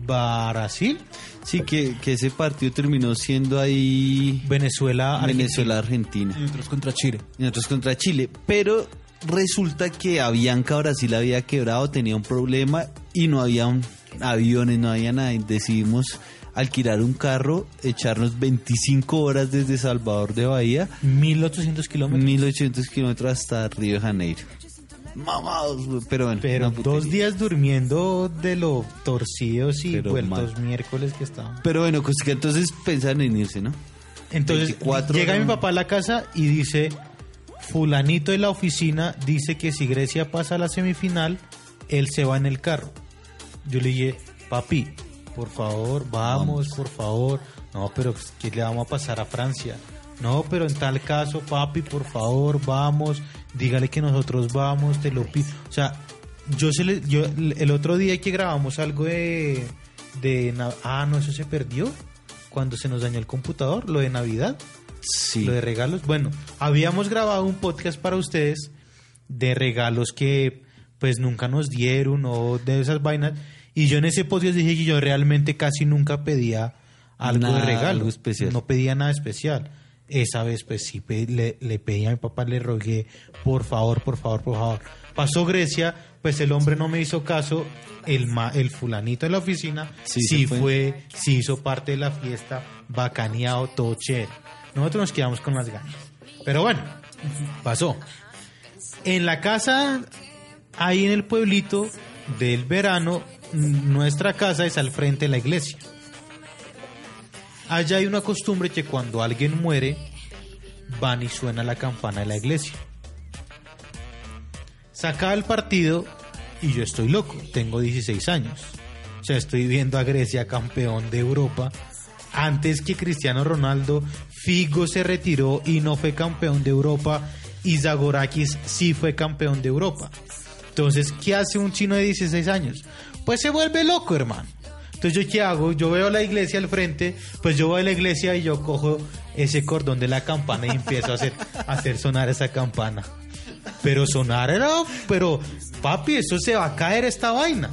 Speaker 3: Brasil,
Speaker 1: sí que, que ese partido terminó siendo ahí
Speaker 3: Venezuela, Argentina.
Speaker 1: Venezuela Argentina.
Speaker 4: Y otros contra Chile.
Speaker 1: y nosotros contra Chile. Pero resulta que Avianca Brasil había quebrado, tenía un problema y no había aviones, no había nada. Y decidimos alquilar un carro, echarnos 25 horas desde Salvador de Bahía,
Speaker 3: 1800 kilómetros.
Speaker 1: 1800 kilómetros hasta Río de Janeiro. Mamados, pero bueno.
Speaker 3: Pero dos días durmiendo de lo torcidos y
Speaker 1: Pero
Speaker 3: vueltos
Speaker 1: mal.
Speaker 3: miércoles que estaban.
Speaker 1: Pero bueno, pues que entonces pensaban en irse, ¿no?
Speaker 3: Entonces
Speaker 1: 24
Speaker 3: llega
Speaker 1: horas.
Speaker 3: mi papá a la casa y dice, fulanito de la oficina dice que si Grecia pasa a la semifinal, él se va en el carro. Yo le dije, papi, por favor, vamos, por favor. No, pero ¿qué le vamos a pasar a Francia? No, pero en tal caso, papi, por favor, vamos. Dígale que nosotros vamos, te lo pido. O sea, yo, se le, yo el otro día que grabamos algo de, de... Ah, no, eso se perdió cuando se nos dañó el computador, lo de Navidad,
Speaker 1: Sí.
Speaker 3: lo de regalos. Bueno, habíamos grabado un podcast para ustedes de regalos que pues nunca nos dieron o de esas vainas. Y yo en ese podcast dije que yo realmente casi nunca pedía algo
Speaker 1: Nada,
Speaker 3: de regalo.
Speaker 1: algo especial.
Speaker 3: No pedía nada especial. Esa vez pues sí le, le pedí a mi papá, le rogué, por favor, por favor, por favor. Pasó Grecia, pues el hombre no me hizo caso, el, ma- el fulanito de la oficina
Speaker 1: Sí,
Speaker 3: sí,
Speaker 1: fue.
Speaker 3: fue, sí hizo parte de la fiesta, bacaneado, todo chévere. Nosotros nos quedamos con las ganas. Pero bueno, pasó. En la casa, ahí en el pueblito del verano, nuestra casa es al frente de la iglesia. Allá hay una costumbre que cuando alguien muere, van y suena la campana de la iglesia. Saca el partido y yo estoy loco, tengo 16 años. O sea, estoy viendo a Grecia campeón de Europa. Antes que Cristiano Ronaldo, Figo se retiró y no fue campeón de Europa y Zagorakis sí fue campeón de Europa. Entonces, ¿qué hace un chino de 16 años? Pues se vuelve loco, hermano. Entonces, ¿yo qué hago? Yo veo la iglesia al frente, pues yo voy a la iglesia y yo cojo ese cordón de la campana y empiezo a hacer, a hacer sonar esa campana. Pero sonar era, pero papi, eso se va a caer esta vaina.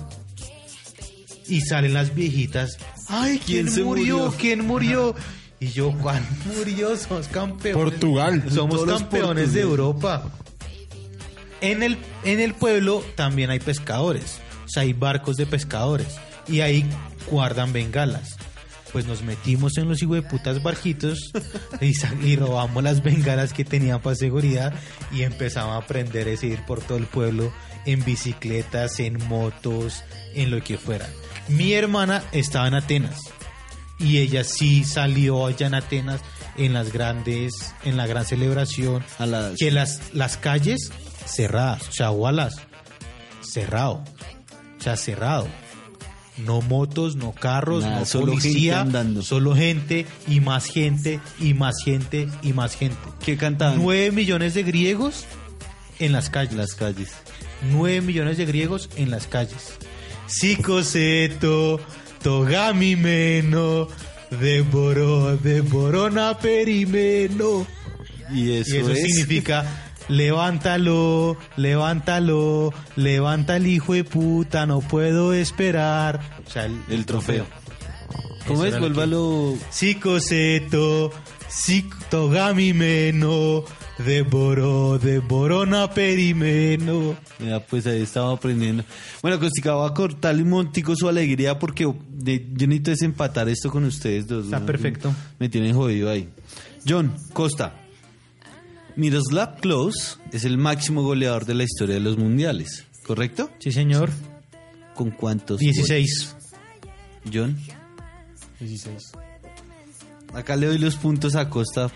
Speaker 3: Y salen las viejitas. Ay, ¿quién,
Speaker 1: ¿Quién se
Speaker 3: murió?
Speaker 1: murió?
Speaker 3: ¿Quién murió? Y yo, Juan murió, somos campeones.
Speaker 4: Portugal.
Speaker 3: Somos campeones de. Europa. En el, en el pueblo también hay pescadores. O sea, hay barcos de pescadores. Y ahí guardan bengalas. Pues nos metimos en los putas barquitos y, robamos las bengalas que tenían para seguridad y empezamos a aprender a ir por todo el pueblo en bicicletas, en motos, en lo que fuera. Mi hermana estaba en Atenas y ella sí salió allá en Atenas en las grandes, en la gran celebración,
Speaker 1: A las-
Speaker 3: que las, las calles cerradas, o sea, cerrado, sea, cerrado. No motos, no carros,
Speaker 1: Nada,
Speaker 3: no
Speaker 1: solo gente
Speaker 3: policía,
Speaker 1: andando.
Speaker 3: solo gente y más gente y más gente y más gente.
Speaker 1: ¿Qué cantaban?
Speaker 3: Nueve millones de griegos en las calles.
Speaker 1: Las calles.
Speaker 3: 9 millones de griegos en las calles. Psicoseto, Togami Meno, devoró, devorona perimeno.
Speaker 1: Y eso,
Speaker 3: Y eso
Speaker 1: es.
Speaker 3: significa levántalo, levántalo, levanta el hijo de puta, no puedo esperar. O sea, el,
Speaker 1: El trofeo. ¿Cómo es? Vuélvalo.
Speaker 3: Psicoseto, Togami Meno, devoró, devorona perimeno.
Speaker 1: Ya, pues ahí estamos aprendiendo. Bueno, Costica, voy a cortarle un montico su alegría porque de- yo necesito desempatar esto con ustedes dos.
Speaker 3: Está
Speaker 1: ¿no?
Speaker 3: perfecto.
Speaker 1: Me tienen jodido ahí. John, Costa. Miroslav Klose es el máximo goleador de la historia de los mundiales, ¿correcto?
Speaker 3: Sí, señor.
Speaker 1: ¿Con cuántos?
Speaker 3: 16.
Speaker 1: goles? John.
Speaker 4: 16.
Speaker 1: Acá le doy los puntos a Costa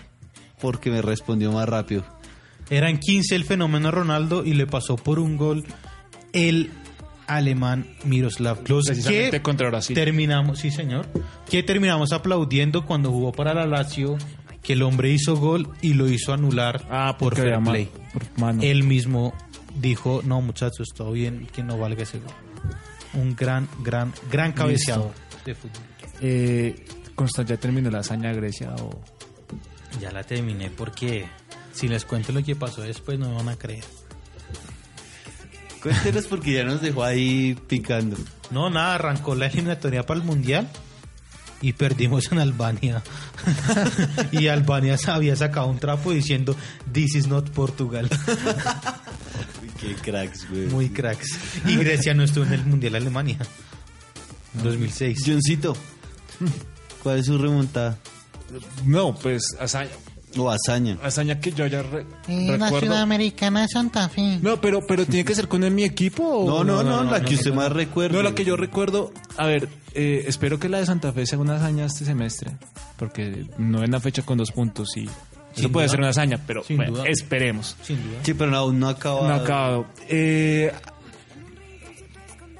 Speaker 1: porque me respondió más rápido.
Speaker 3: Eran 15 el fenómeno Ronaldo y le pasó por un gol el alemán Miroslav Klose.
Speaker 4: Precisamente
Speaker 3: que
Speaker 4: contra Brasil.
Speaker 3: Terminamos, sí señor. Que terminamos aplaudiendo cuando jugó para la Lazio, que el hombre hizo gol y lo hizo anular
Speaker 4: Ah,
Speaker 3: por
Speaker 4: porque
Speaker 3: fair play.
Speaker 4: por mano.
Speaker 3: Él mismo dijo, no muchachos, todo bien, que no valga ese gol. Un gran, gran, gran cabeceador de fútbol.
Speaker 4: Eh, Constant, ¿ya terminó la hazaña de Grecia o...?
Speaker 3: Ya la terminé porque si les cuento lo que pasó después no me van a creer.
Speaker 1: Cuéntenos porque ya nos dejó ahí picando.
Speaker 3: No, nada, arrancó la eliminatoria para el Mundial y perdimos en Albania. y Albania había sacado un trapo diciendo, This is not Portugal.
Speaker 1: Qué cracks, güey.
Speaker 3: Muy cracks. Y Grecia no estuvo en el Mundial Alemania. 2006.
Speaker 1: Johncito, ¿cuál es su remontada?
Speaker 4: No, pues hazaña,
Speaker 1: O hazaña.
Speaker 4: hazaña que yo ya re-
Speaker 5: En la
Speaker 4: recuerdo.
Speaker 5: Sudamericana de Santa Fe.
Speaker 4: No, pero, pero tiene que ser con el- mi equipo o...
Speaker 1: No, no, no, la que usted más recuerde.
Speaker 4: No, la que yo recuerdo, a ver, eh, espero que la de Santa Fe sea una hazaña este semestre, porque no es una fecha con dos puntos y eso
Speaker 3: Sin
Speaker 4: puede
Speaker 3: duda.
Speaker 4: ser una hazaña, pero
Speaker 3: Sin
Speaker 4: bueno,
Speaker 3: duda.
Speaker 4: esperemos.
Speaker 3: Sin duda.
Speaker 1: Sí, pero aún no ha acabado.
Speaker 4: No ha acabado. Eh,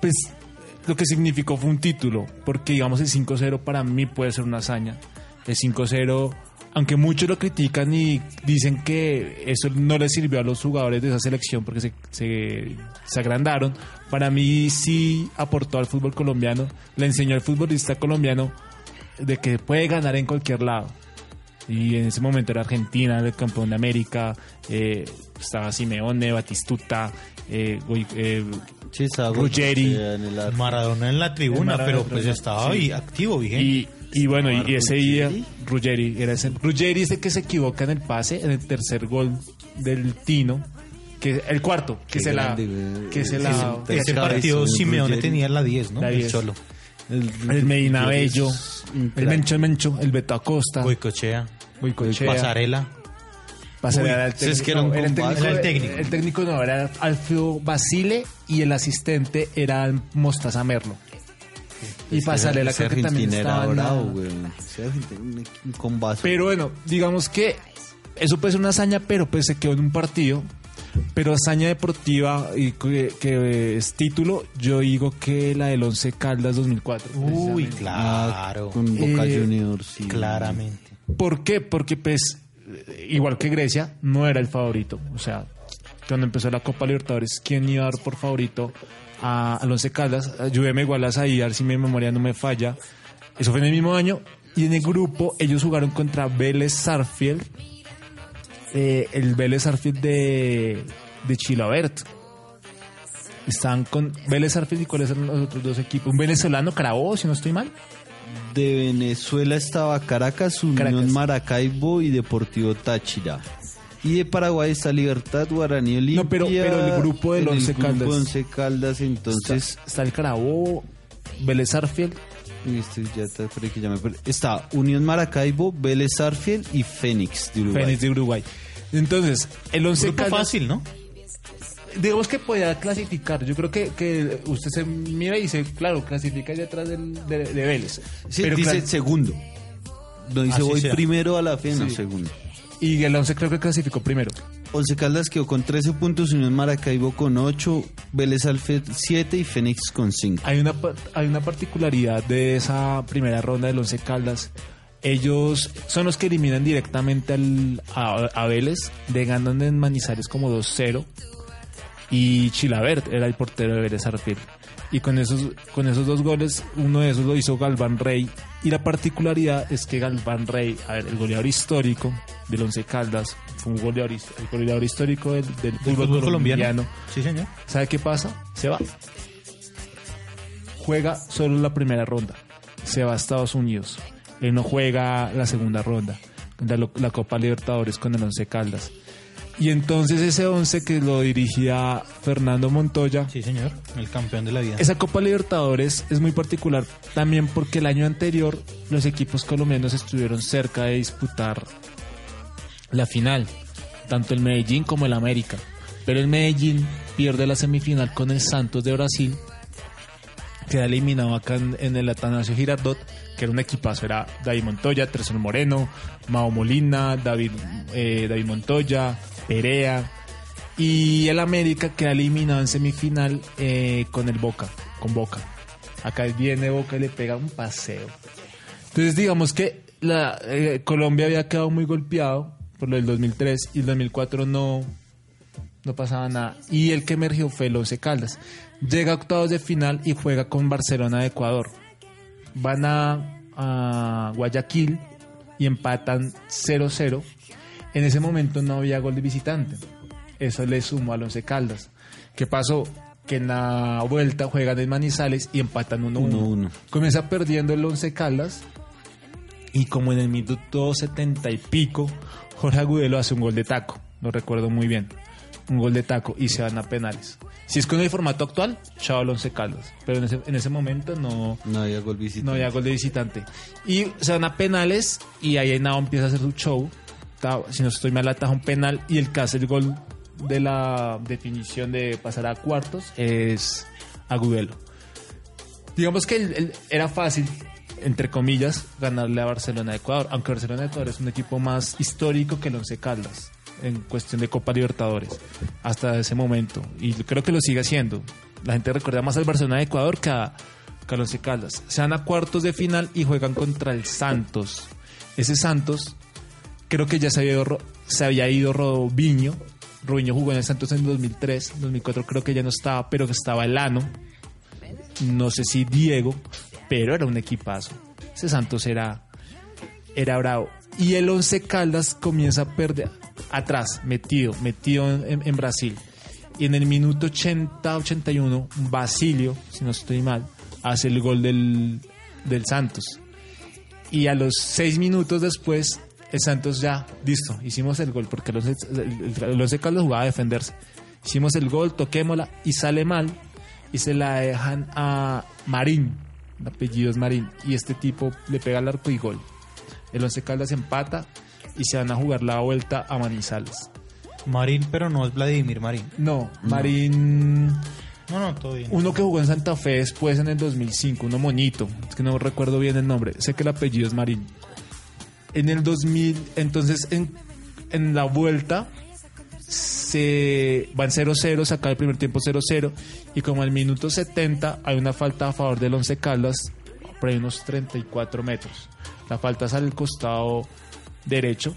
Speaker 4: pues lo que significó fue un título, porque digamos el 5-0 para mí puede ser una hazaña. El 5-0, aunque muchos lo critican y dicen que eso no le sirvió a los jugadores de esa selección porque se, se, se agrandaron, para mí sí aportó al fútbol colombiano, le enseñó al futbolista colombiano de que puede ganar en cualquier lado. Y en ese momento era Argentina, el campeón de América, eh, estaba Simeone, Batistuta, eh, eh, Ruggeri.
Speaker 1: Arco.
Speaker 3: Maradona en la tribuna,
Speaker 4: Maradona
Speaker 3: pero pues estaba
Speaker 4: Sí.
Speaker 3: ahí activo, vigente.
Speaker 4: y, y bueno, y, y ese día,
Speaker 1: Ruggeri.
Speaker 4: Era ese, Ruggeri es el que se equivoca en el pase, en el tercer gol del Tino, que el cuarto, que
Speaker 1: Qué
Speaker 4: se
Speaker 1: grande,
Speaker 4: la, que se la,
Speaker 3: Ese partido Simeone
Speaker 1: Ruggeri.
Speaker 3: tenía la 10, ¿no?
Speaker 4: La
Speaker 3: El
Speaker 4: 10.
Speaker 3: Cholo.
Speaker 4: el Medina Bello,
Speaker 1: es un
Speaker 4: el. Mencho Mencho, el Beto Acosta,
Speaker 3: Goicochea,
Speaker 4: Goicoechea,
Speaker 3: Pasarela.
Speaker 4: Pasarela
Speaker 1: Uy,
Speaker 4: el
Speaker 1: ese es
Speaker 4: técnico,
Speaker 1: que era un
Speaker 4: no, el técnico,
Speaker 3: Era el técnico.
Speaker 4: el técnico no, era Alfredo Basile y el asistente era Mostaza Merlo. Y Pasarela
Speaker 1: Ese
Speaker 4: creo que también estaba
Speaker 1: bravo, güey. Un- combazo.
Speaker 4: Pero bueno, digamos que eso puede ser una hazaña, pero pues se quedó en un partido. Pero hazaña deportiva y que, que es título, yo digo que la del Once Caldas 2004.
Speaker 3: Uy, claro.
Speaker 1: Con Boca
Speaker 4: Eh,
Speaker 1: Juniors, sí.
Speaker 3: Claramente.
Speaker 4: ¿Por qué? Porque pues, igual que Grecia, no era el favorito. O sea, cuando empezó la Copa Libertadores, ¿quién iba a dar por favorito a, al Once Caldas? Ayúdeme igual a ver si mi memoria no me falla. Eso fue en el mismo año. Y en el grupo ellos jugaron contra Vélez Sarfield. eh, el Vélez Sarfield de, de Chilabert. Estaban con Vélez Sarfield y cuáles eran los otros dos equipos. Un venezolano, Carabobo, si no estoy mal.
Speaker 1: De Venezuela estaba Caracas, Unión
Speaker 4: Caracas.
Speaker 1: Maracaibo y Deportivo Táchira. Y de Paraguay está Libertad, Guaraní Olimpia.
Speaker 4: No, pero- pero el grupo del
Speaker 1: en el
Speaker 4: Once
Speaker 1: grupo
Speaker 4: Caldas.
Speaker 1: Once Caldas, entonces...
Speaker 4: Está, está el Carabobo, Vélez
Speaker 1: este ya está, espere que ya me perdí. Está Unión Maracaibo, Vélez Arfield y Fénix de Uruguay.
Speaker 4: Fénix de Uruguay. Entonces, el 11
Speaker 3: Grupo
Speaker 4: Caldas,
Speaker 3: fácil, ¿no?
Speaker 4: digamos que podía clasificar. Yo creo que, que usted se mira y dice, claro, clasifica detrás del, de, de Vélez.
Speaker 1: Sí,
Speaker 4: Pero
Speaker 1: dice segundo. No dice
Speaker 3: Así
Speaker 1: voy
Speaker 3: sea.
Speaker 1: primero a la fe, no,
Speaker 4: Sí.
Speaker 1: segundo.
Speaker 4: Y el 11 creo que clasificó primero.
Speaker 1: Once Caldas quedó con 13 puntos, Unión Maracaibo con 8, Vélez Arfield 7 y Fénix con 5.
Speaker 4: Hay una, hay una particularidad de esa primera ronda del 11 Caldas. Ellos son los que eliminan directamente al, a, a Vélez, de ganan en Manizales como 2-0. y Chilabert era el portero de Vélez Arfield. Y con esos, con esos dos goles, uno de esos lo hizo Galván Rey. Y la particularidad es que Galván Rey, a ver, el goleador histórico del Once Caldas, fue un goleador, el goleador histórico del, del fútbol,
Speaker 3: fútbol
Speaker 4: colombiano.
Speaker 3: Sí, señor.
Speaker 4: ¿Sabe qué pasa? Se va. Juega solo la primera ronda. Se va a Estados Unidos. Él no juega la segunda ronda. La Copa Libertadores con el Once Caldas. Y entonces ese once que lo dirigía Fernando Montoya,
Speaker 3: Sí, señor. El campeón de la vida.
Speaker 4: esa Copa Libertadores es muy particular también porque el año anterior los equipos colombianos estuvieron cerca de disputar la final, tanto el Medellín como el América. Pero el Medellín pierde la semifinal con el Santos de Brasil, queda eliminado acá en, en el Atanasio Girardot, que era un equipazo, era David Montoya, Tresor Moreno, Mao Molina, David, eh, David Montoya, Perea, y el América queda eliminado en semifinal eh, con el Boca, con Boca. Acá viene Boca y le pega un paseo. Entonces digamos que la, eh, Colombia había quedado muy golpeado por lo del 2003 y el 2004 no, no pasaba nada. Y el que emergió fue el Once Caldas. Llega a octavos de final y juega con Barcelona de Ecuador. Van a, a Guayaquil y empatan 0-0. En ese momento no había gol de visitante. Eso le sumó al Once Caldas. ¿Qué pasó? Que en la vuelta juegan en Manizales y empatan 1-1.
Speaker 1: 1-1.
Speaker 4: Comienza perdiendo el Once Caldas y como en el minuto 70 y pico, Jorge Agudelo hace un gol de taco. Lo recuerdo muy bien. Un gol de taco y se van a penales. Si es con el formato actual, chao Once Caldas. Pero en ese, en ese momento no,
Speaker 1: No había gol visitante.
Speaker 4: no había gol de visitante. Y se van a penales y ahí Nao empieza a hacer su show. Si no estoy mal, ataja un penal y el que hace el gol de la definición de pasar a cuartos es Agudelo. Digamos que era fácil, entre comillas, ganarle a Barcelona de Ecuador, aunque Barcelona de Ecuador es un equipo más histórico que el Once Caldas en cuestión de Copa Libertadores hasta ese momento y creo que lo sigue haciendo. La gente recuerda más al Barcelona de Ecuador que a, que al Once Caldas. Se van a cuartos de final y juegan contra el Santos. Ese Santos creo que ya se había ido, se había ido Robinho. Robinho jugó en el Santos en 2003, 2004 creo que ya no estaba, pero que estaba Elano. No sé si Diego, pero era un equipazo. Ese Santos era, era bravo. Y el Once Caldas comienza a perder atrás, metido, metido en, en Brasil. Y en el minuto 80-81, Basilio, si no estoy mal, hace el gol del, del Santos. Y a los seis minutos después, el Santos ya, listo, hicimos el gol, porque el Once, el, el Once Caldas jugaba a defenderse. Hicimos el gol, toquémosla y sale mal y se la dejan a Marín, el apellido es Marín, y este tipo le pega al arco y gol. El Once Caldas empata y se van a jugar la vuelta a Manizales.
Speaker 3: Marín, pero no es Vladimir Marín.
Speaker 4: No, Marín,
Speaker 3: No, no, todo bien.
Speaker 4: uno que jugó en Santa Fe después en el 2005, uno monito, es que no recuerdo bien el nombre, sé que el apellido es Marín. En el 2000, entonces en, en la vuelta se van 0-0, se acaba el primer tiempo 0-0 y como al minuto 70 hay una falta a favor del Once Caldas por ahí unos 34 metros. La falta es al costado derecho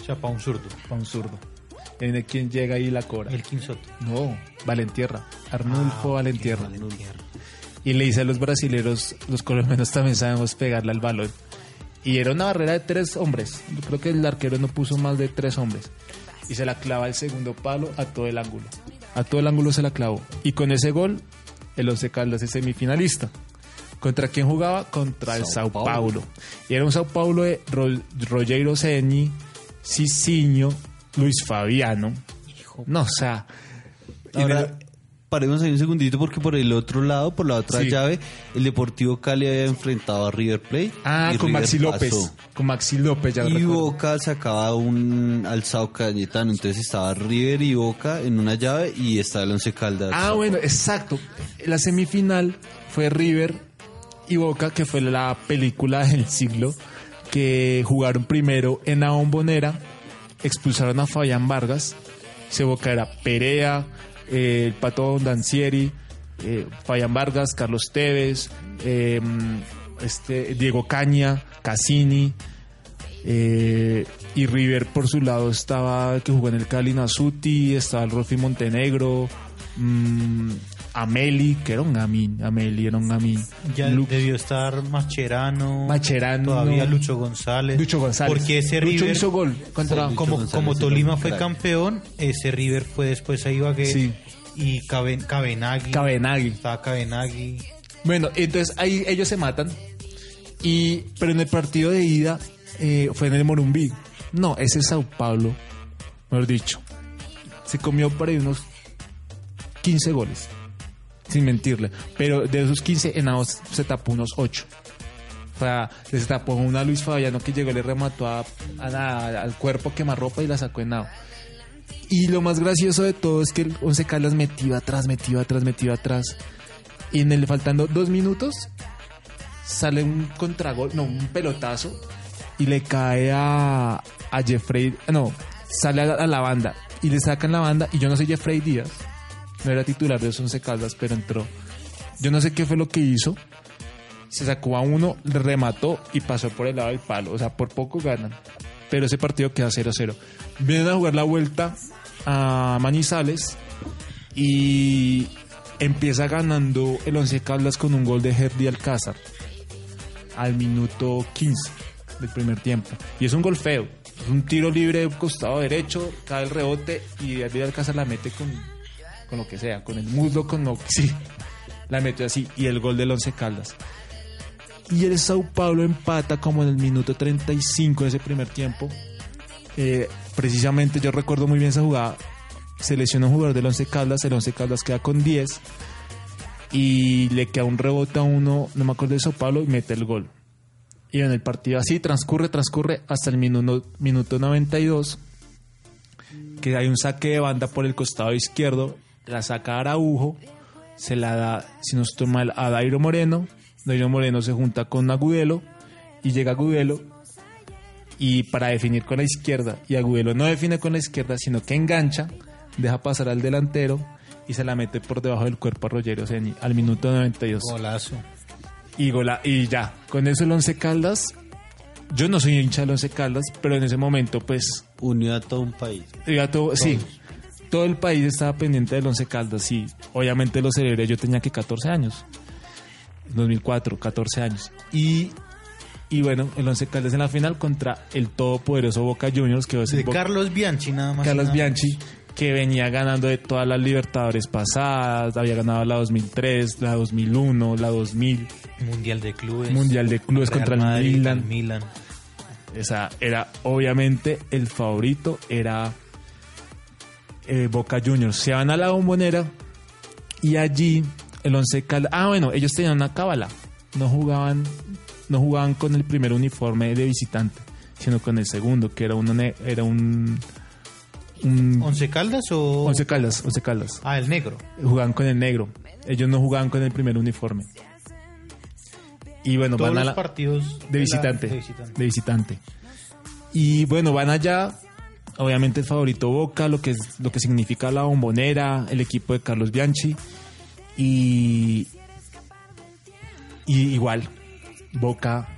Speaker 3: O sea, para un zurdo.
Speaker 4: para un zurdo. Viene quien llega ahí la cobra.
Speaker 3: El Quinsoto.
Speaker 4: No, Valentierra. Arnulfo
Speaker 3: Ah,
Speaker 4: Valentierra. Y le dice a los brasileros, los colombianos también sabemos pegarle al balón. Y era una barrera de tres hombres. Yo creo que el arquero no puso más de tres hombres. Y se la clava el segundo palo a todo el ángulo. A todo el ángulo se la clavó. Y con ese gol, el Once Caldas es semifinalista. ¿Contra quién jugaba? Contra el
Speaker 1: Sao Paulo.
Speaker 4: Paulo. Y era un Sao Paulo de Ro- Rogero Ceni, Cicinho, Luis Fabiano. No, o sea...
Speaker 1: Ahora, paremos ahí un segundito porque por el otro lado, por la otra
Speaker 4: Sí.
Speaker 1: llave, el Deportivo Cali había enfrentado a River Plate.
Speaker 4: Ah, con
Speaker 1: River
Speaker 4: Maxi López.
Speaker 1: pasó.
Speaker 4: Con Maxi López, ya
Speaker 1: Y. Boca sacaba un alzado Cayetano, entonces estaba River y Boca en una llave y estaba el Once Caldas.
Speaker 4: Ah, bueno, exacto. La semifinal fue River y Boca, que fue la película del siglo, que jugaron primero en la bombonera, expulsaron a Fabián Vargas, se Boca era Perea, eh, el Pato Dancieri, eh, Vargas, Carlos Tevez, eh, este, Diego Caña, Cassini, eh, y River por su lado estaba que jugó en el Cali Nasuti, estaba el Rolfi Montenegro, mm, Ameli, que era un gamín, Ameli era un gamín.
Speaker 3: Ya debió estar Macherano.
Speaker 4: Macherano.
Speaker 3: Todavía Lucho González.
Speaker 4: Lucho González.
Speaker 3: Porque ese
Speaker 4: Lucho
Speaker 3: River.
Speaker 4: hizo gol contra...
Speaker 1: Sí,
Speaker 3: como,
Speaker 1: González
Speaker 3: como Tolima fue
Speaker 1: crack.
Speaker 3: campeón, ese River fue después a Ibagué.
Speaker 4: Sí.
Speaker 3: Y Caben, Cabenagui.
Speaker 4: Cabenagui.
Speaker 3: Estaba Cabenagui.
Speaker 4: Bueno, entonces ahí ellos se matan. Y, pero en el partido de ida eh, fue en el Morumbí. No, ese Sao Paulo, mejor dicho, se comió por ahí unos 15 goles. Sin mentirle. Pero de esos 15, Henao se tapó unos 8. O sea, les tapó una Luis Fabiano que llegó y le remató a, al cuerpo quemarropa y la sacó Henao. Y lo más gracioso de todo es que el Once Caldas metió atrás, metió atrás, metió atrás. Y en el faltando dos minutos sale un contragol, no, un pelotazo y le cae a, a Jeffrey, no, sale a, a la banda y le sacan la banda y yo no sé Jeffrey Díaz, no era titular de los Once Caldas, pero entró. Yo no sé qué fue lo que hizo. Se sacó a uno, remató y pasó por el lado del palo. O sea, por poco ganan. Pero ese partido queda 0-0. Vienen a jugar la vuelta a Manizales y empieza ganando el Once Caldas con un gol de Herdi Alcázar al minuto 15 del primer tiempo. Y es un gol feo. Es un tiro libre de costado derecho, cae el rebote y Herdi Alcázar la mete con, con lo que sea, con el muslo, con lo que sí. La mete así y el gol del Once Caldas. Y el Sao Paulo empata como en el minuto 35 de ese primer tiempo. Eh, precisamente yo recuerdo muy bien esa jugada. Se lesiona un jugador del Once Caldas, el Once Caldas queda con 10 y le queda un rebote a uno, no me acuerdo de Sao Paulo, y mete el gol. Y en el partido así transcurre, transcurre hasta el minuto, minuto 92, que hay un saque de banda por el costado izquierdo, la saca Araujo, se la da, si no estoy mal, a Dairo Moreno, Dairo Moreno se junta con Agudelo y llega Agudelo y para definir con la izquierda y Agudelo no define con la izquierda sino que engancha, deja pasar al delantero y se la mete por debajo del cuerpo a Rogerio Ceni al minuto 92
Speaker 3: Golazo.
Speaker 4: y, gola, y ya, con eso el Once Caldas, yo no soy hincha del Once Caldas, pero en ese momento pues
Speaker 1: Unió a todo un país.
Speaker 4: todo, sí, todo el país estaba pendiente del Once Caldas y obviamente lo celebré, yo tenía que 14 años, 2004, 14 años. Y, y bueno, el Once Caldas en la final contra el todopoderoso Boca Juniors, que es
Speaker 3: De
Speaker 4: Boca-
Speaker 3: Carlos Bianchi, nada más.
Speaker 4: Carlos
Speaker 3: nada
Speaker 4: Bianchi, que venía ganando de todas las Libertadores pasadas, había ganado la 2003, la 2001, la 2000,
Speaker 3: menos. Mundial de clubes.
Speaker 4: Mundial de Clubes
Speaker 3: Real
Speaker 4: contra el Milan.
Speaker 3: el Milan.
Speaker 4: Esa era obviamente el favorito, era eh, Boca Juniors. Se van a la bombonera y allí el Once Caldas. Ah, bueno, ellos tenían una cábala. No jugaban, no jugaban con el primer uniforme de visitante, sino con el segundo, que era, ne- era un. un
Speaker 3: ¿Once Caldas o...?
Speaker 4: Once Caldas, Once Caldas.
Speaker 3: Ah, el negro.
Speaker 4: Jugaban con el negro. Ellos no jugaban con el primer uniforme. Y bueno,
Speaker 3: Todos
Speaker 4: van a
Speaker 3: los
Speaker 4: la,
Speaker 3: partidos...
Speaker 4: de
Speaker 3: la-
Speaker 4: visitante,
Speaker 3: de visitante.
Speaker 4: de visitante. Y bueno, van allá, obviamente el favorito Boca, lo que es, lo que significa la bombonera, el equipo de Carlos Bianchi y y igual Boca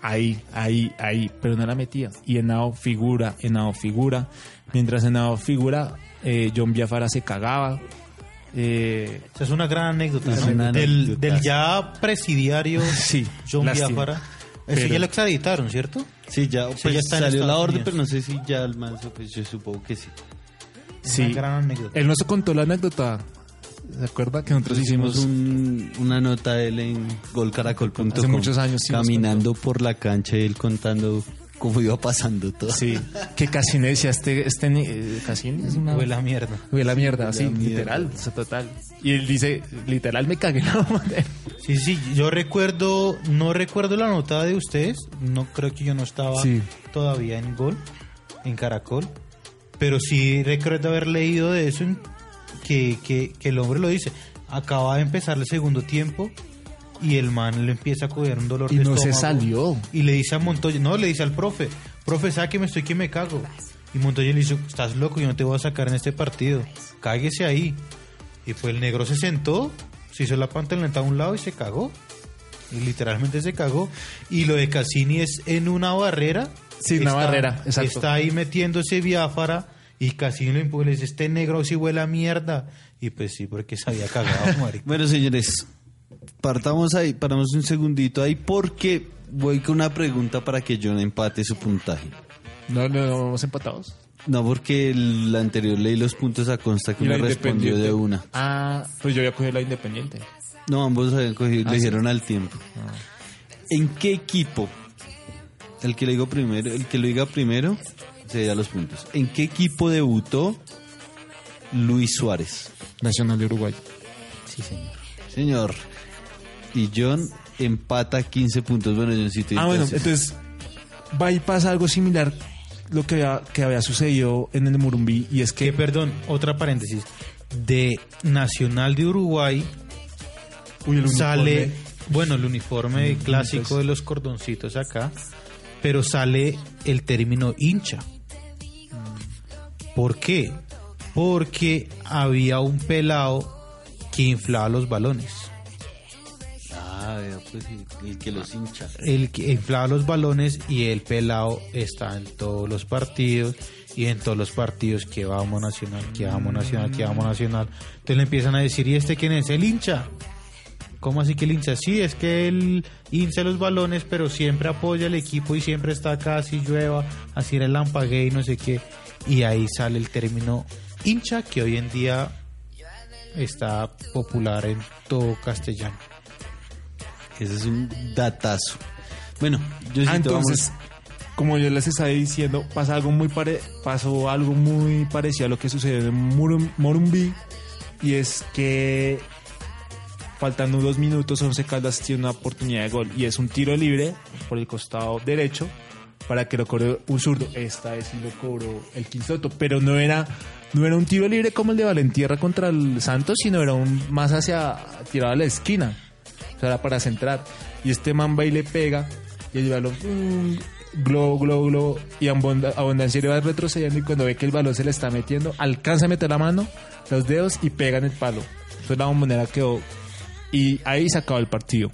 Speaker 4: ahí, ahí, ahí, pero no la metía. Y Henao figura, Henao figura. Mientras Henao figura, eh, John Biafara se cagaba. Eh,
Speaker 3: Esa es una gran anécdota,
Speaker 1: Es
Speaker 3: del,
Speaker 1: anécdota.
Speaker 3: del ya presidiario
Speaker 4: sí,
Speaker 3: John
Speaker 4: lástima.
Speaker 3: Biafara. Eso
Speaker 4: Pero-
Speaker 3: ya lo extraditaron, ¿cierto?
Speaker 1: Sí, ya,
Speaker 3: Sí,
Speaker 1: pues,
Speaker 3: ya está en
Speaker 1: salió la orden,
Speaker 3: Unidos.
Speaker 1: pero no sé si ya el manso, pues yo supongo que sí.
Speaker 4: Sí.
Speaker 3: Una gran anécdota.
Speaker 4: Él nos contó la anécdota. ¿Se acuerda que nosotros hicimos
Speaker 1: Hicimos un- una nota de él en golcaracol.com.
Speaker 4: Hace muchos años sí
Speaker 1: Caminando por la cancha y él contando cómo iba pasando todo.
Speaker 4: Sí, que Casine decía, este, este ni- eh, Casine es una...
Speaker 3: Fue la mierda.
Speaker 4: Huele la mierda, sí,
Speaker 1: mierda.
Speaker 4: literal, o sea, total. Y él dice, literal me cagué la bombonera.
Speaker 3: Sí, sí, yo recuerdo, no recuerdo la nota de ustedes, no creo que yo no estaba
Speaker 4: Sí.
Speaker 3: todavía en Gol, en Caracol, pero sí recuerdo haber leído de eso, en- que, que, que el hombre lo dice, acaba de empezar el segundo tiempo y el man le empieza a coger un dolor
Speaker 4: Y
Speaker 3: de
Speaker 4: no se
Speaker 3: estómago.
Speaker 4: salió.
Speaker 3: Y le dice a Montoya, no, le dice al profe, profe, sáqueme, estoy que me cago. Y Montoya le dice, estás loco, yo no te voy a sacar en este partido, cáguese ahí. Y pues el negro se sentó, se hizo la pantaloneta a un lado y se cagó. Y literalmente se cagó. Y lo de Cassini es en una barrera.
Speaker 4: Sí, una barrera, exacto.
Speaker 3: Está ahí metiéndose Biafara Y casi lo empujó y le dice, este negro sí huele a mierda. Y pues sí, porque se había cagado, marica.
Speaker 1: Bueno, señores, partamos ahí, paramos un segundito ahí porque voy con una pregunta para que John empate su puntaje.
Speaker 4: No, no, no, vamos empatados.
Speaker 1: No, porque el anterior leí los puntos a consta que me respondió de una.
Speaker 4: Ah, pues yo había cogido la Independiente.
Speaker 1: No, ambos habían cogido,
Speaker 4: Ah,
Speaker 1: le dijeron al tiempo. ¿En qué equipo? El que lo diga primero, el que lo diga primero se da los puntos. ¿En qué equipo debutó Luis Suárez?
Speaker 4: Nacional de Uruguay.
Speaker 3: Sí, señor.
Speaker 1: Señor. Y John empata 15 puntos. Bueno, Johncito. ¿y
Speaker 4: Ah, bueno,
Speaker 1: entonces?
Speaker 4: entonces va y pasa algo similar lo que había, que había sucedido en el Murumbí y es
Speaker 3: Que,
Speaker 4: que
Speaker 3: perdón, otra paréntesis. De Nacional de Uruguay
Speaker 4: Uy, el
Speaker 3: sale, bueno, el uniforme clásico de los cordoncitos acá, pero sale el término hincha. ¿Por qué? Porque había un pelado que inflaba los balones.
Speaker 1: Pues el que los.
Speaker 3: El que inflaba los balones y el pelado está en todos los partidos y en todos los partidos que vamos nacional, que vamos nacional, que vamos nacional. Entonces le empiezan a decir, ¿y este quién es? El hincha. ¿Cómo así que el hincha? Sí, es que él hincha los balones, pero siempre apoya al equipo y siempre está acá, así llueva, así era el lampague y no sé qué. Y ahí sale el término hincha, que hoy en día está popular en todo castellano.
Speaker 1: Ese es un datazo. Bueno, yo
Speaker 4: Ah, entonces, como yo les estaba diciendo, pasa algo muy pare pasó algo muy parecido a lo que sucedió en Murum- Morumbí y es que faltando dos minutos Once Caldas tiene una oportunidad de gol y es un tiro libre por el costado derecho para que lo cobre un zurdo. Esta vez sí lo cobró el Quinsoto, pero no era no era un tiro libre como el de Valentierra contra el Santos, sino era un más hacia tirado a la esquina. O sea, era para centrar. Y este man va y le pega. Y el balón, mm, globo, globo, globo. Y Abonda- Abundancia va retrocediendo. Y cuando ve que el balón se le está metiendo, alcanza a meter la mano, los dedos y pega en el palo. Entonces la bombonera quedó. Y ahí se acabó el partido.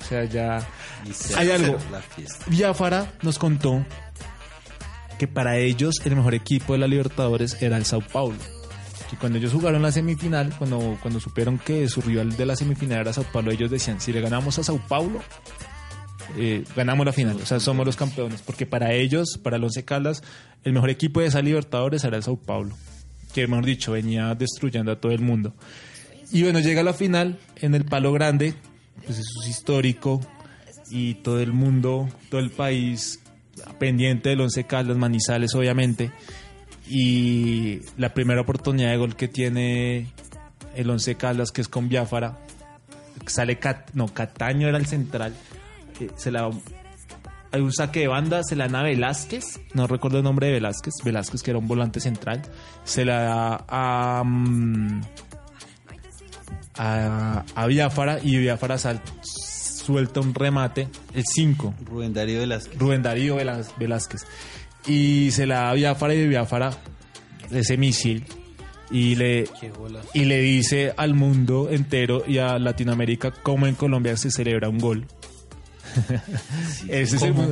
Speaker 4: O sea, ya. hay algo. Biafara nos contó que para ellos el mejor equipo de la Libertadores era el Sao Paulo. Que cuando ellos jugaron la semifinal, cuando, cuando supieron que su rival de la semifinal era Sao Paulo, ellos decían, si le ganamos a Sao Paulo, eh, ganamos la final, o sea, somos los campeones. Porque para ellos, para el Once Caldas, el mejor equipo de esa Libertadores era el Sao Paulo. Que, mejor dicho, venía destruyendo a todo el mundo. Y bueno, llega la final en el Palo Grande, pues eso es histórico y todo el mundo, todo el país pendiente del Once Caldas, Manizales obviamente. Y la primera oportunidad de gol que tiene el Once Caldas, que es con Biafara, sale Cat, no, Cataño era el central, eh, se la hay un saque de banda, se la dan a Velázquez, no recuerdo el nombre de Velázquez, Velázquez que era un volante central, se la da a, mm, a, a Biafara y Biafara sal- suelta un remate, el 5,
Speaker 1: Rubén Darío Velázquez.
Speaker 4: Rubén Darío Velázquez. Y se la da a Biafara y Biafara ese misil y le, y le dice al mundo entero y a Latinoamérica cómo en Colombia se celebra un gol. ese es el
Speaker 3: ¿Cómo?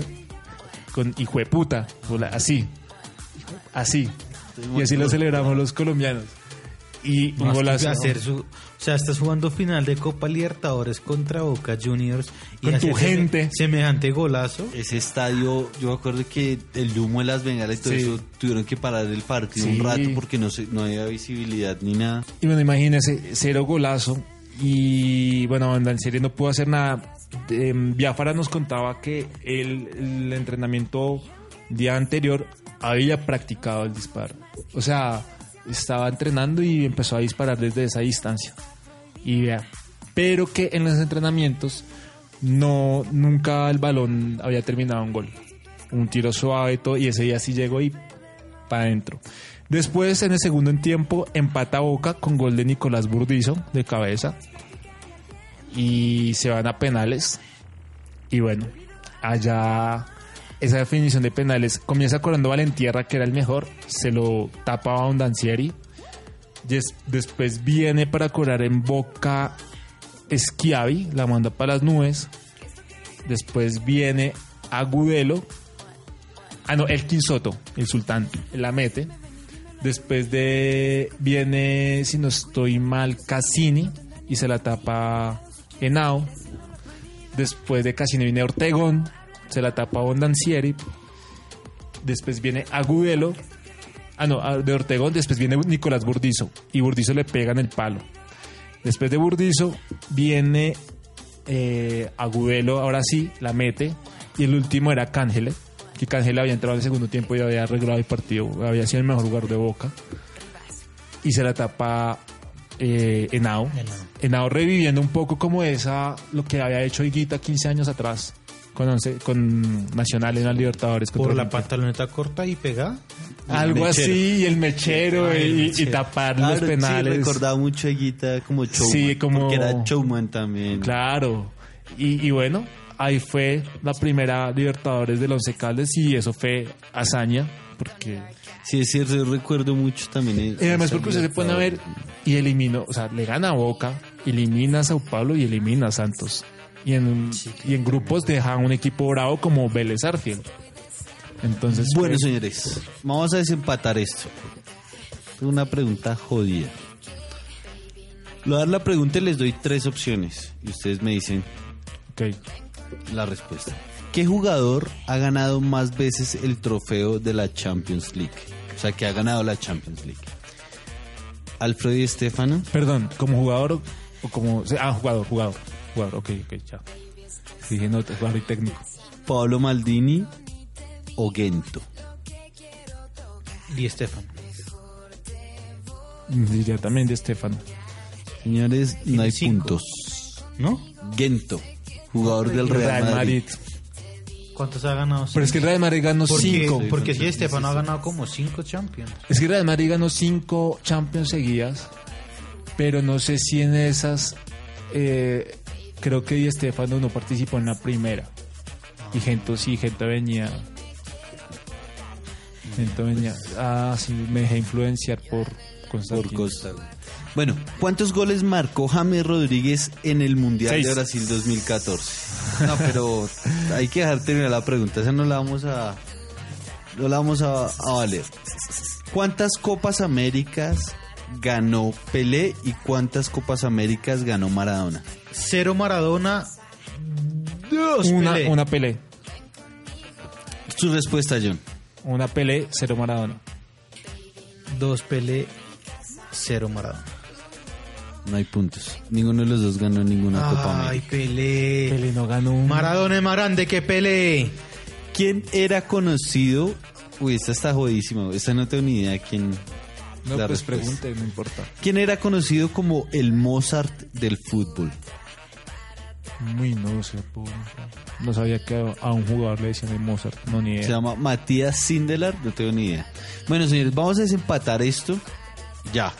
Speaker 4: con hijo de puta, así, así. Y así lo celebramos los colombianos. Y un golazo.
Speaker 3: hacer su- o sea, estás jugando final de Copa Libertadores contra Boca Juniors y
Speaker 4: Con tu gente.
Speaker 3: semejante golazo.
Speaker 1: Ese estadio, yo me acuerdo que el humo de las bengalas y todo
Speaker 4: Sí.
Speaker 1: eso tuvieron que parar el partido
Speaker 4: Sí.
Speaker 1: un rato porque no, se, no había visibilidad ni nada.
Speaker 4: Y bueno, imagínense, cero golazo. Y bueno, en serio no pudo hacer nada. Eh, Biafara nos contaba que el, el entrenamiento día anterior había practicado el disparo. O sea, estaba entrenando y empezó a disparar desde esa distancia. Y vea, pero que en los entrenamientos no nunca el balón había terminado un gol. Un tiro suave y todo, y ese día sí llegó y para adentro. Después, en el segundo en tiempo, empata Boca con gol de Nicolás Burdizo de cabeza. Y se van a penales. Y bueno, allá esa definición de penales comienza cobrando Valentierra, que era el mejor. Se lo tapa a Ondancieri. Des- Después viene para cobrar en Boca Schiavi, la manda para las nubes. Después viene Agudelo Ah, no, Elkin Soto, el sultán, la mete. Después de viene, si no estoy mal, Cassini y se la tapa Henao. Después de Cassini viene Ortegón, se la tapa Bondancieri. Después viene Agudelo. Ah, no, ah, de Ortegón. Después viene Nicolás Burdizo. Y Burdizo le pega en el palo. Después de Burdizo viene eh, Agudelo, ahora sí, la mete. Y el último era Cángele. Que Cángele había entrado en el segundo tiempo y había arreglado el partido. Había sido el mejor jugador de Boca. Y se la tapa eh, Henao. Henao reviviendo un poco como esa, lo que había hecho Higuita 15 años atrás. Con, once- con Nacional en las Libertadores.
Speaker 3: Por la pantaloneta corta y pega.
Speaker 4: Algo
Speaker 1: mechero.
Speaker 4: así, y el mechero
Speaker 3: Ay, el
Speaker 4: y, tapar
Speaker 1: Claro,
Speaker 4: los penales.
Speaker 1: Sí, recordaba mucho a Higuita como showman.
Speaker 4: Sí, como-
Speaker 1: Porque era showman también.
Speaker 4: Claro. Y, y bueno, ahí fue la primera Libertadores del Once Caldes y eso fue hazaña. Porque
Speaker 1: Sí, es cierto, yo recuerdo mucho también.
Speaker 4: y además
Speaker 1: esa
Speaker 4: porque usted se pone a ver y eliminó, o sea, le gana a Boca, elimina a Sao Paulo y elimina a Santos. Y en, y en grupos deja un equipo bravo como Vélez Arfield. Entonces,
Speaker 1: Bueno,
Speaker 4: fue-
Speaker 1: señores, vamos a desempatar esto. Una pregunta jodida. A dar la pregunta y les doy tres opciones. Y ustedes me dicen
Speaker 4: ok.
Speaker 1: la respuesta. ¿Qué jugador ha ganado más veces el trofeo de la Champions League? O sea, que ha ganado la Champions League. Alfredo y Estefano,
Speaker 4: Perdón, como jugador o como. Ah, jugador, jugador. Jugador, ok, ok, ya. Dije, no, jugador y técnico.
Speaker 1: Pablo Maldini o Gento.
Speaker 3: Di Estefano.
Speaker 4: Diría también de Estefano.
Speaker 1: Señores, no hay
Speaker 3: cinco.
Speaker 1: puntos.
Speaker 3: ¿No?
Speaker 1: Gento, jugador del Real, Madrid.
Speaker 3: ¿Cuántos ha ganado?
Speaker 4: Pero es que el Real Madrid ganó
Speaker 3: porque,
Speaker 4: cinco.
Speaker 3: porque sí, Estefano ha ganado como cinco Champions.
Speaker 4: Es que el Real Madrid ganó cinco Champions seguidas, pero no sé si en esas. eh, creo que Di Stefano no participó en la primera. Y Gento sí, Gento venía. Gento venía. Ah, sí, me dejé influenciar por
Speaker 1: Por
Speaker 4: Constantino.
Speaker 1: Costa. Bueno, ¿cuántos goles marcó James Rodríguez en el Mundial
Speaker 4: Seis.
Speaker 1: de Brasil 2014? No, pero hay que dejar terminar la pregunta. Esa no la vamos a. No la vamos a, a valer. ¿Cuántas Copas Américas ganó Pelé y cuántas Copas Américas ganó Maradona?
Speaker 3: Cero Maradona. Dos
Speaker 4: Una,
Speaker 3: Pelé.
Speaker 4: una Pelé.
Speaker 1: Su respuesta, John.
Speaker 4: Una Pelé, cero Maradona.
Speaker 3: Dos Pelé. Cero Maradona.
Speaker 1: No hay puntos. Ninguno de los dos ganó ninguna Copa
Speaker 3: Ay,
Speaker 1: América.
Speaker 3: Pelé.
Speaker 4: Pelé no ganó un-
Speaker 3: Maradona es más grande que Pelé.
Speaker 1: ¿Quién era conocido? Uy, esta está jodísima. Esta no tengo ni idea de quién.
Speaker 4: No,
Speaker 1: la
Speaker 4: pues
Speaker 1: respuesta.
Speaker 4: pregunte, no importa.
Speaker 1: ¿Quién era conocido como el Mozart del fútbol?
Speaker 4: Muy no sé, pobre. No sabía que a- un jugador le decían el Mozart. No, ni
Speaker 1: Se
Speaker 4: idea.
Speaker 1: llama Matías Sindelar, no tengo ni idea. Bueno, señores, vamos a desempatar esto ya.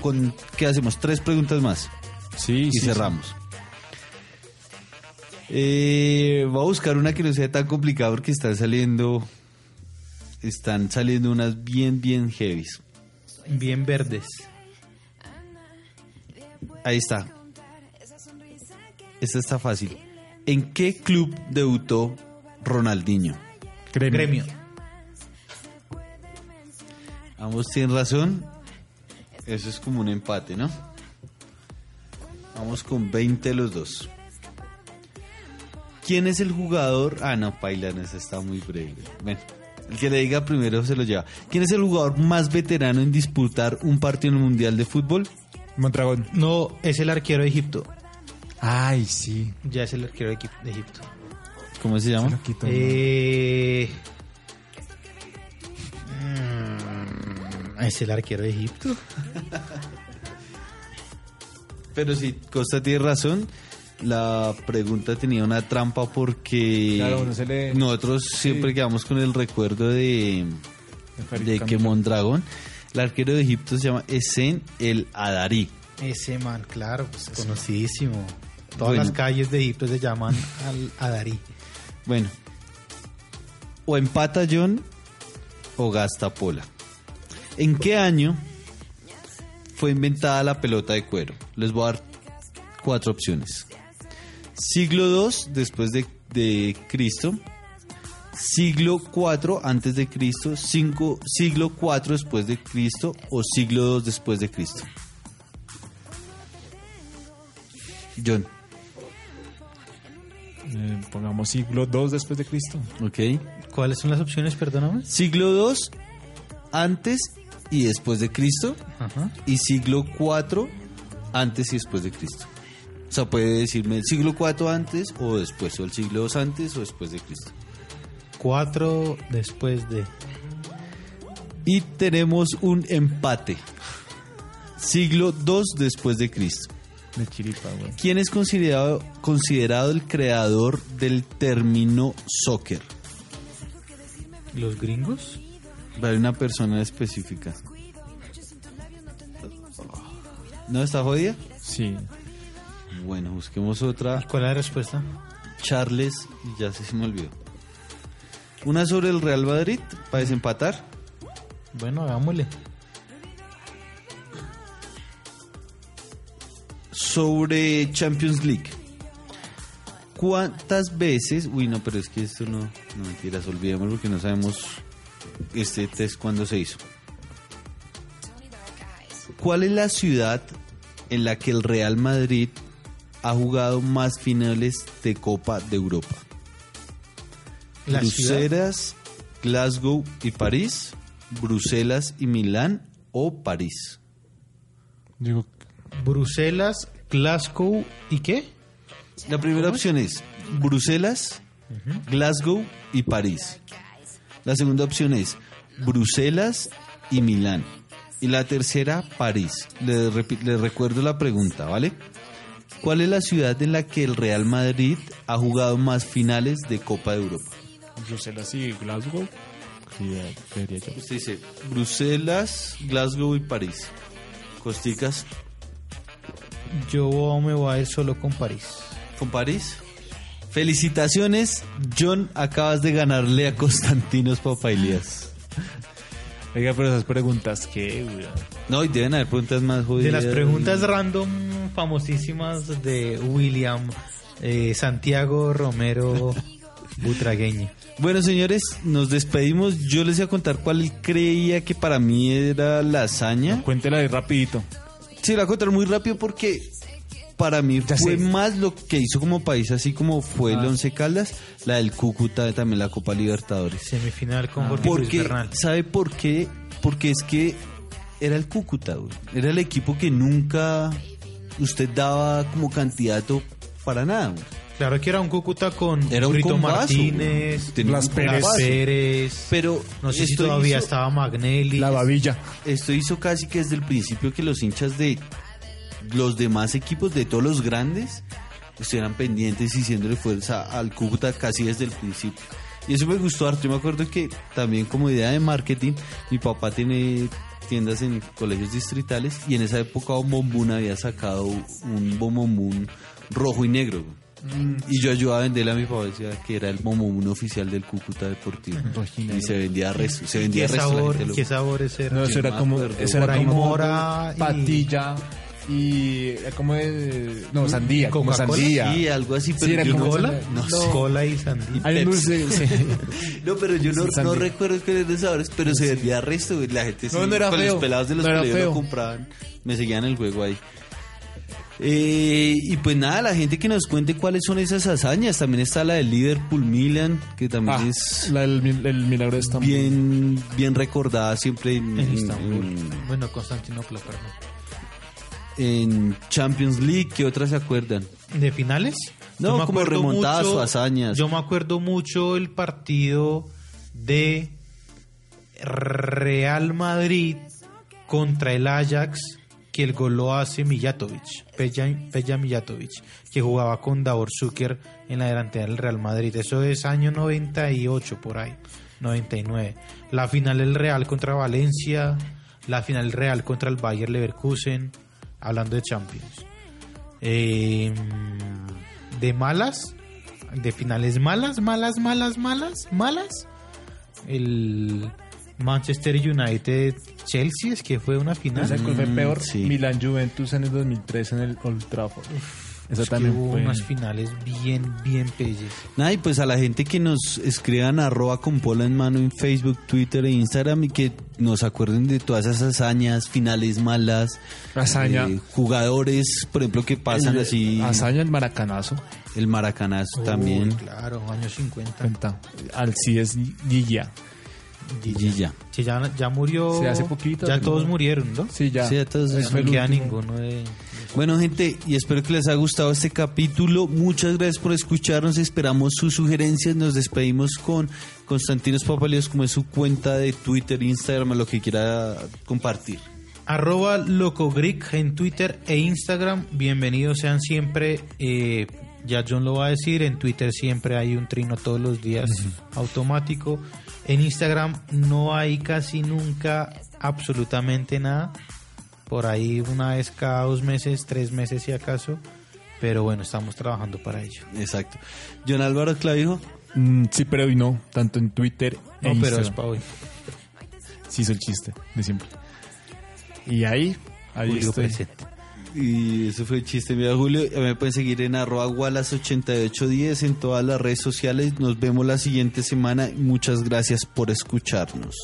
Speaker 1: Con, ¿Qué hacemos? Tres preguntas más
Speaker 4: Sí,
Speaker 1: y
Speaker 4: sí,
Speaker 1: cerramos. Eh, voy a buscar una que no sea tan complicada porque están saliendo. Están saliendo unas bien, bien heavies.
Speaker 3: Bien verdes.
Speaker 1: Ahí está. Esta está fácil. ¿En qué club debutó Ronaldinho?
Speaker 4: Gremio.
Speaker 3: Gremio.
Speaker 1: Ambos tienen razón. Eso es como un empate, ¿no? Vamos con 20 los dos. ¿Quién es el jugador? Ah, no, Pailan, esa está muy breve. Bueno, el que le diga primero se lo lleva. ¿Quién es el jugador más veterano en disputar un partido en el Mundial de Fútbol?
Speaker 4: Mondragón.
Speaker 3: No, es el arquero de Egipto.
Speaker 4: Ay, sí.
Speaker 3: Ya es el arquero de Egipto.
Speaker 1: ¿Cómo se llama?
Speaker 4: Quito,
Speaker 3: Eh... mm, Es el arquero de Egipto.
Speaker 1: Pero si Costa tiene razón, la pregunta tenía una trampa porque
Speaker 4: Claro, uno se le-
Speaker 1: nosotros siempre quedamos con el recuerdo de, de que. Mondragón, el arquero de Egipto se llama Esen el Adarí.
Speaker 3: Ese man, claro, pues conocidísimo. Todas
Speaker 1: Bueno.
Speaker 3: las calles de Egipto se llaman al Adarí.
Speaker 1: Bueno, o empata John o gasta Pola. ¿En qué año fue inventada la pelota de cuero? Les voy a dar cuatro opciones. Siglo II después de, de Cristo, siglo 4 antes de Cristo, cinco- siglo 4 después de Cristo o siglo 2 después de Cristo. John,
Speaker 4: Eh, pongamos siglo 2 después de Cristo.
Speaker 1: ¿ok?
Speaker 3: ¿Cuáles son las opciones, perdóname?
Speaker 1: Siglo 2 antes y después de Cristo
Speaker 3: Ajá.
Speaker 1: y siglo 4 antes y después de Cristo. O sea, puede decirme el siglo 4 antes o después, o el siglo 2 antes o después de Cristo.
Speaker 3: Cuatro después de...
Speaker 1: Y tenemos un empate. Siglo 2 después de Cristo.
Speaker 4: De chiripa, güey.
Speaker 1: ¿Quién es considerado, considerado el creador del término soccer?
Speaker 3: ¿Los gringos?
Speaker 1: Hay una persona específica. ¿No está jodida?
Speaker 4: Sí.
Speaker 1: Bueno, busquemos otra.
Speaker 3: ¿Cuál es la respuesta?
Speaker 1: Charles, y ya se me olvidó. Una sobre el Real Madrid para desempatar.
Speaker 3: Bueno, hagámosle.
Speaker 1: Sobre Champions League. ¿Cuántas veces? Uy, no, pero es que esto no, no mentiras, olvidémoslo porque no sabemos este test cuándo se hizo. ¿Cuál es la ciudad en la que el Real Madrid ha jugado más finales de Copa de Europa?
Speaker 3: La ciudad.
Speaker 1: Bruselas, Glasgow y París, Bruselas y Milán o París.
Speaker 4: Digo,
Speaker 3: Bruselas, Glasgow y qué?
Speaker 1: La primera opción es Bruselas, Glasgow y París. La segunda opción es Bruselas y Milán. Y la tercera, París. Le, repi- le recuerdo la pregunta, ¿vale? ¿Cuál es la ciudad en la que el Real Madrid ha jugado más finales de Copa de Europa?
Speaker 4: Bruselas y Glasgow. Sí, debería yo.
Speaker 1: Usted dice Bruselas, Glasgow y París. Costicas
Speaker 3: Yo me voy a ir solo con París.
Speaker 1: con París. Felicitaciones, John, acabas de ganarle a Constantinos Papailias.
Speaker 4: Oiga, pero esas preguntas, ¿qué, güey?
Speaker 1: No, y deben haber preguntas más
Speaker 3: De
Speaker 1: jodidas.
Speaker 3: las preguntas random famosísimas de William eh, Santiago Romero Butragueño.
Speaker 1: Bueno, señores, nos despedimos. Yo les voy a contar cuál creía que para mí era la hazaña.
Speaker 4: Cuéntela ahí rapidito.
Speaker 1: Sí, la voy a contar muy rápido porque para mí
Speaker 4: Ya
Speaker 1: fue
Speaker 4: sé.
Speaker 1: más lo que hizo como país, así como fue el Once Caldas, la del Cúcuta, también la Copa Libertadores.
Speaker 3: Semifinal con Jorge Luis
Speaker 1: Porque,
Speaker 3: Bernal.
Speaker 1: ¿sabe por qué? Porque es que era el Cúcuta, güey. Era el equipo que nunca usted daba como candidato para nada, güey.
Speaker 3: Claro que era un Cúcuta con
Speaker 1: Era un combazo,
Speaker 3: Martínez,
Speaker 1: un
Speaker 4: Pérez.
Speaker 1: Pero
Speaker 3: no sé si todavía
Speaker 1: hizo-
Speaker 3: estaba Magnelli.
Speaker 4: La babilla.
Speaker 1: Esto hizo casi que desde el principio que los hinchas de los demás equipos, de todos los grandes, estuvieran pendientes y haciéndole fuerza al Cúcuta casi desde el principio. Y eso me gustó harto. Yo me acuerdo que también como idea de marketing, mi papá tiene tiendas en colegios distritales y en esa época Bombombún había sacado un Bombombún rojo y negro. Güey. Y yo ayudaba a venderle a mi papá, decía que era el Bombombún oficial del Cúcuta Deportivo.
Speaker 4: Rojo y
Speaker 1: Y se vendía resto, se
Speaker 3: ¿Qué
Speaker 1: vendía resto. la
Speaker 3: sabor,
Speaker 1: gente
Speaker 3: ¿Qué sabor ese era?
Speaker 4: No, eso era como, eso era como
Speaker 3: mora y-
Speaker 4: patilla y era como de, no, sandía, como sandía.
Speaker 1: Sí, algo así, pero
Speaker 4: Sí, era
Speaker 1: yo
Speaker 4: como
Speaker 1: no,
Speaker 3: ¿Cola?
Speaker 1: no
Speaker 4: no.
Speaker 1: sé.
Speaker 3: Cola y sandía.
Speaker 4: Dulce, sí.
Speaker 1: No, pero yo no,
Speaker 4: Sí,
Speaker 1: no recuerdo que de sabores, pero se vendía resto. La gente sí,
Speaker 4: No, no era
Speaker 1: con
Speaker 4: feo.
Speaker 1: los pelados de los
Speaker 4: No
Speaker 1: colegios lo compraban. Me seguían el juego ahí. Eh, y pues nada, la gente que nos cuente cuáles son esas hazañas. También está la del Liverpool Milan, que también
Speaker 4: Ah,
Speaker 1: es
Speaker 4: la del mil- el milagro de Estambul.
Speaker 1: bien, bien recordada siempre en,
Speaker 3: En
Speaker 1: en-
Speaker 3: Bueno, Constantinopla, perdón.
Speaker 1: en Champions League. ¿Qué otras se acuerdan?
Speaker 3: ¿De finales?
Speaker 1: No,
Speaker 3: me
Speaker 1: como
Speaker 3: acuerdo
Speaker 1: remontadas o hazañas.
Speaker 3: Yo me acuerdo mucho el partido de Real Madrid contra el Ajax, que el gol lo hace Mijatovic, Peja, Mijatovic, que jugaba con Davor Zucker en la delantera del Real Madrid. Eso es año 98 por ahí, 99. La final del Real contra Valencia, la final del Real contra el Bayer Leverkusen, hablando de Champions. Eh, de malas, de finales malas, malas, malas, malas, malas. El Manchester United Chelsea es que fue una final.
Speaker 4: ¿Sabes cuál fue peor?
Speaker 1: sí.
Speaker 4: Milan Juventus en el 2003 en el Old Trafford. Eso
Speaker 3: Es que
Speaker 4: también
Speaker 3: hubo
Speaker 4: fue-
Speaker 3: unas finales bien, bien pelles.
Speaker 1: Nada, y pues a la gente que nos escriban arroba con pola en mano en Facebook, Twitter e Instagram y que nos acuerden de todas esas hazañas, finales malas,
Speaker 4: Hazaña.
Speaker 1: eh, jugadores, por ejemplo, que pasan
Speaker 4: El-
Speaker 1: así,
Speaker 4: Hazaña, el maracanazo.
Speaker 1: el maracanazo también,
Speaker 3: Uy, claro, años 50.
Speaker 4: Cuenta. Alcides Guilla.
Speaker 1: Y ya.
Speaker 3: Sí, ya, ya murió.
Speaker 4: Sí, hace poquito,
Speaker 3: Ya todos
Speaker 4: no.
Speaker 3: murieron, ¿no?
Speaker 4: Sí, ya.
Speaker 1: Sí, entonces,
Speaker 3: No
Speaker 4: fue el
Speaker 3: queda
Speaker 4: último.
Speaker 3: ninguno de.
Speaker 1: Bueno, gente, y espero que les haya gustado este capítulo. Muchas gracias por escucharnos. Esperamos sus sugerencias. Nos despedimos con Constantinos Papalios, como es su cuenta de Twitter, Instagram, lo que quiera compartir.
Speaker 3: Arroba LocoGreek en Twitter e Instagram. Bienvenidos sean siempre. eh, ya John lo va a decir. En Twitter siempre hay un trino todos los días automático. En Instagram no hay casi nunca absolutamente nada. Por ahí una vez cada dos meses, tres meses si acaso. Pero bueno, estamos trabajando para ello.
Speaker 1: Exacto. John Álvaro Clavijo.
Speaker 4: Mm, sí, pero hoy no. Tanto en Twitter
Speaker 3: No,
Speaker 4: e
Speaker 3: pero es para hoy.
Speaker 4: Sí, hizo el chiste de siempre. Y ahí, ahí
Speaker 3: Julio
Speaker 4: estoy.
Speaker 3: presente.
Speaker 1: Y eso fue el chiste, mira Julio. Me pueden seguir en arroba wallace8810 en todas las redes sociales. Nos vemos la siguiente semana. Muchas gracias por escucharnos.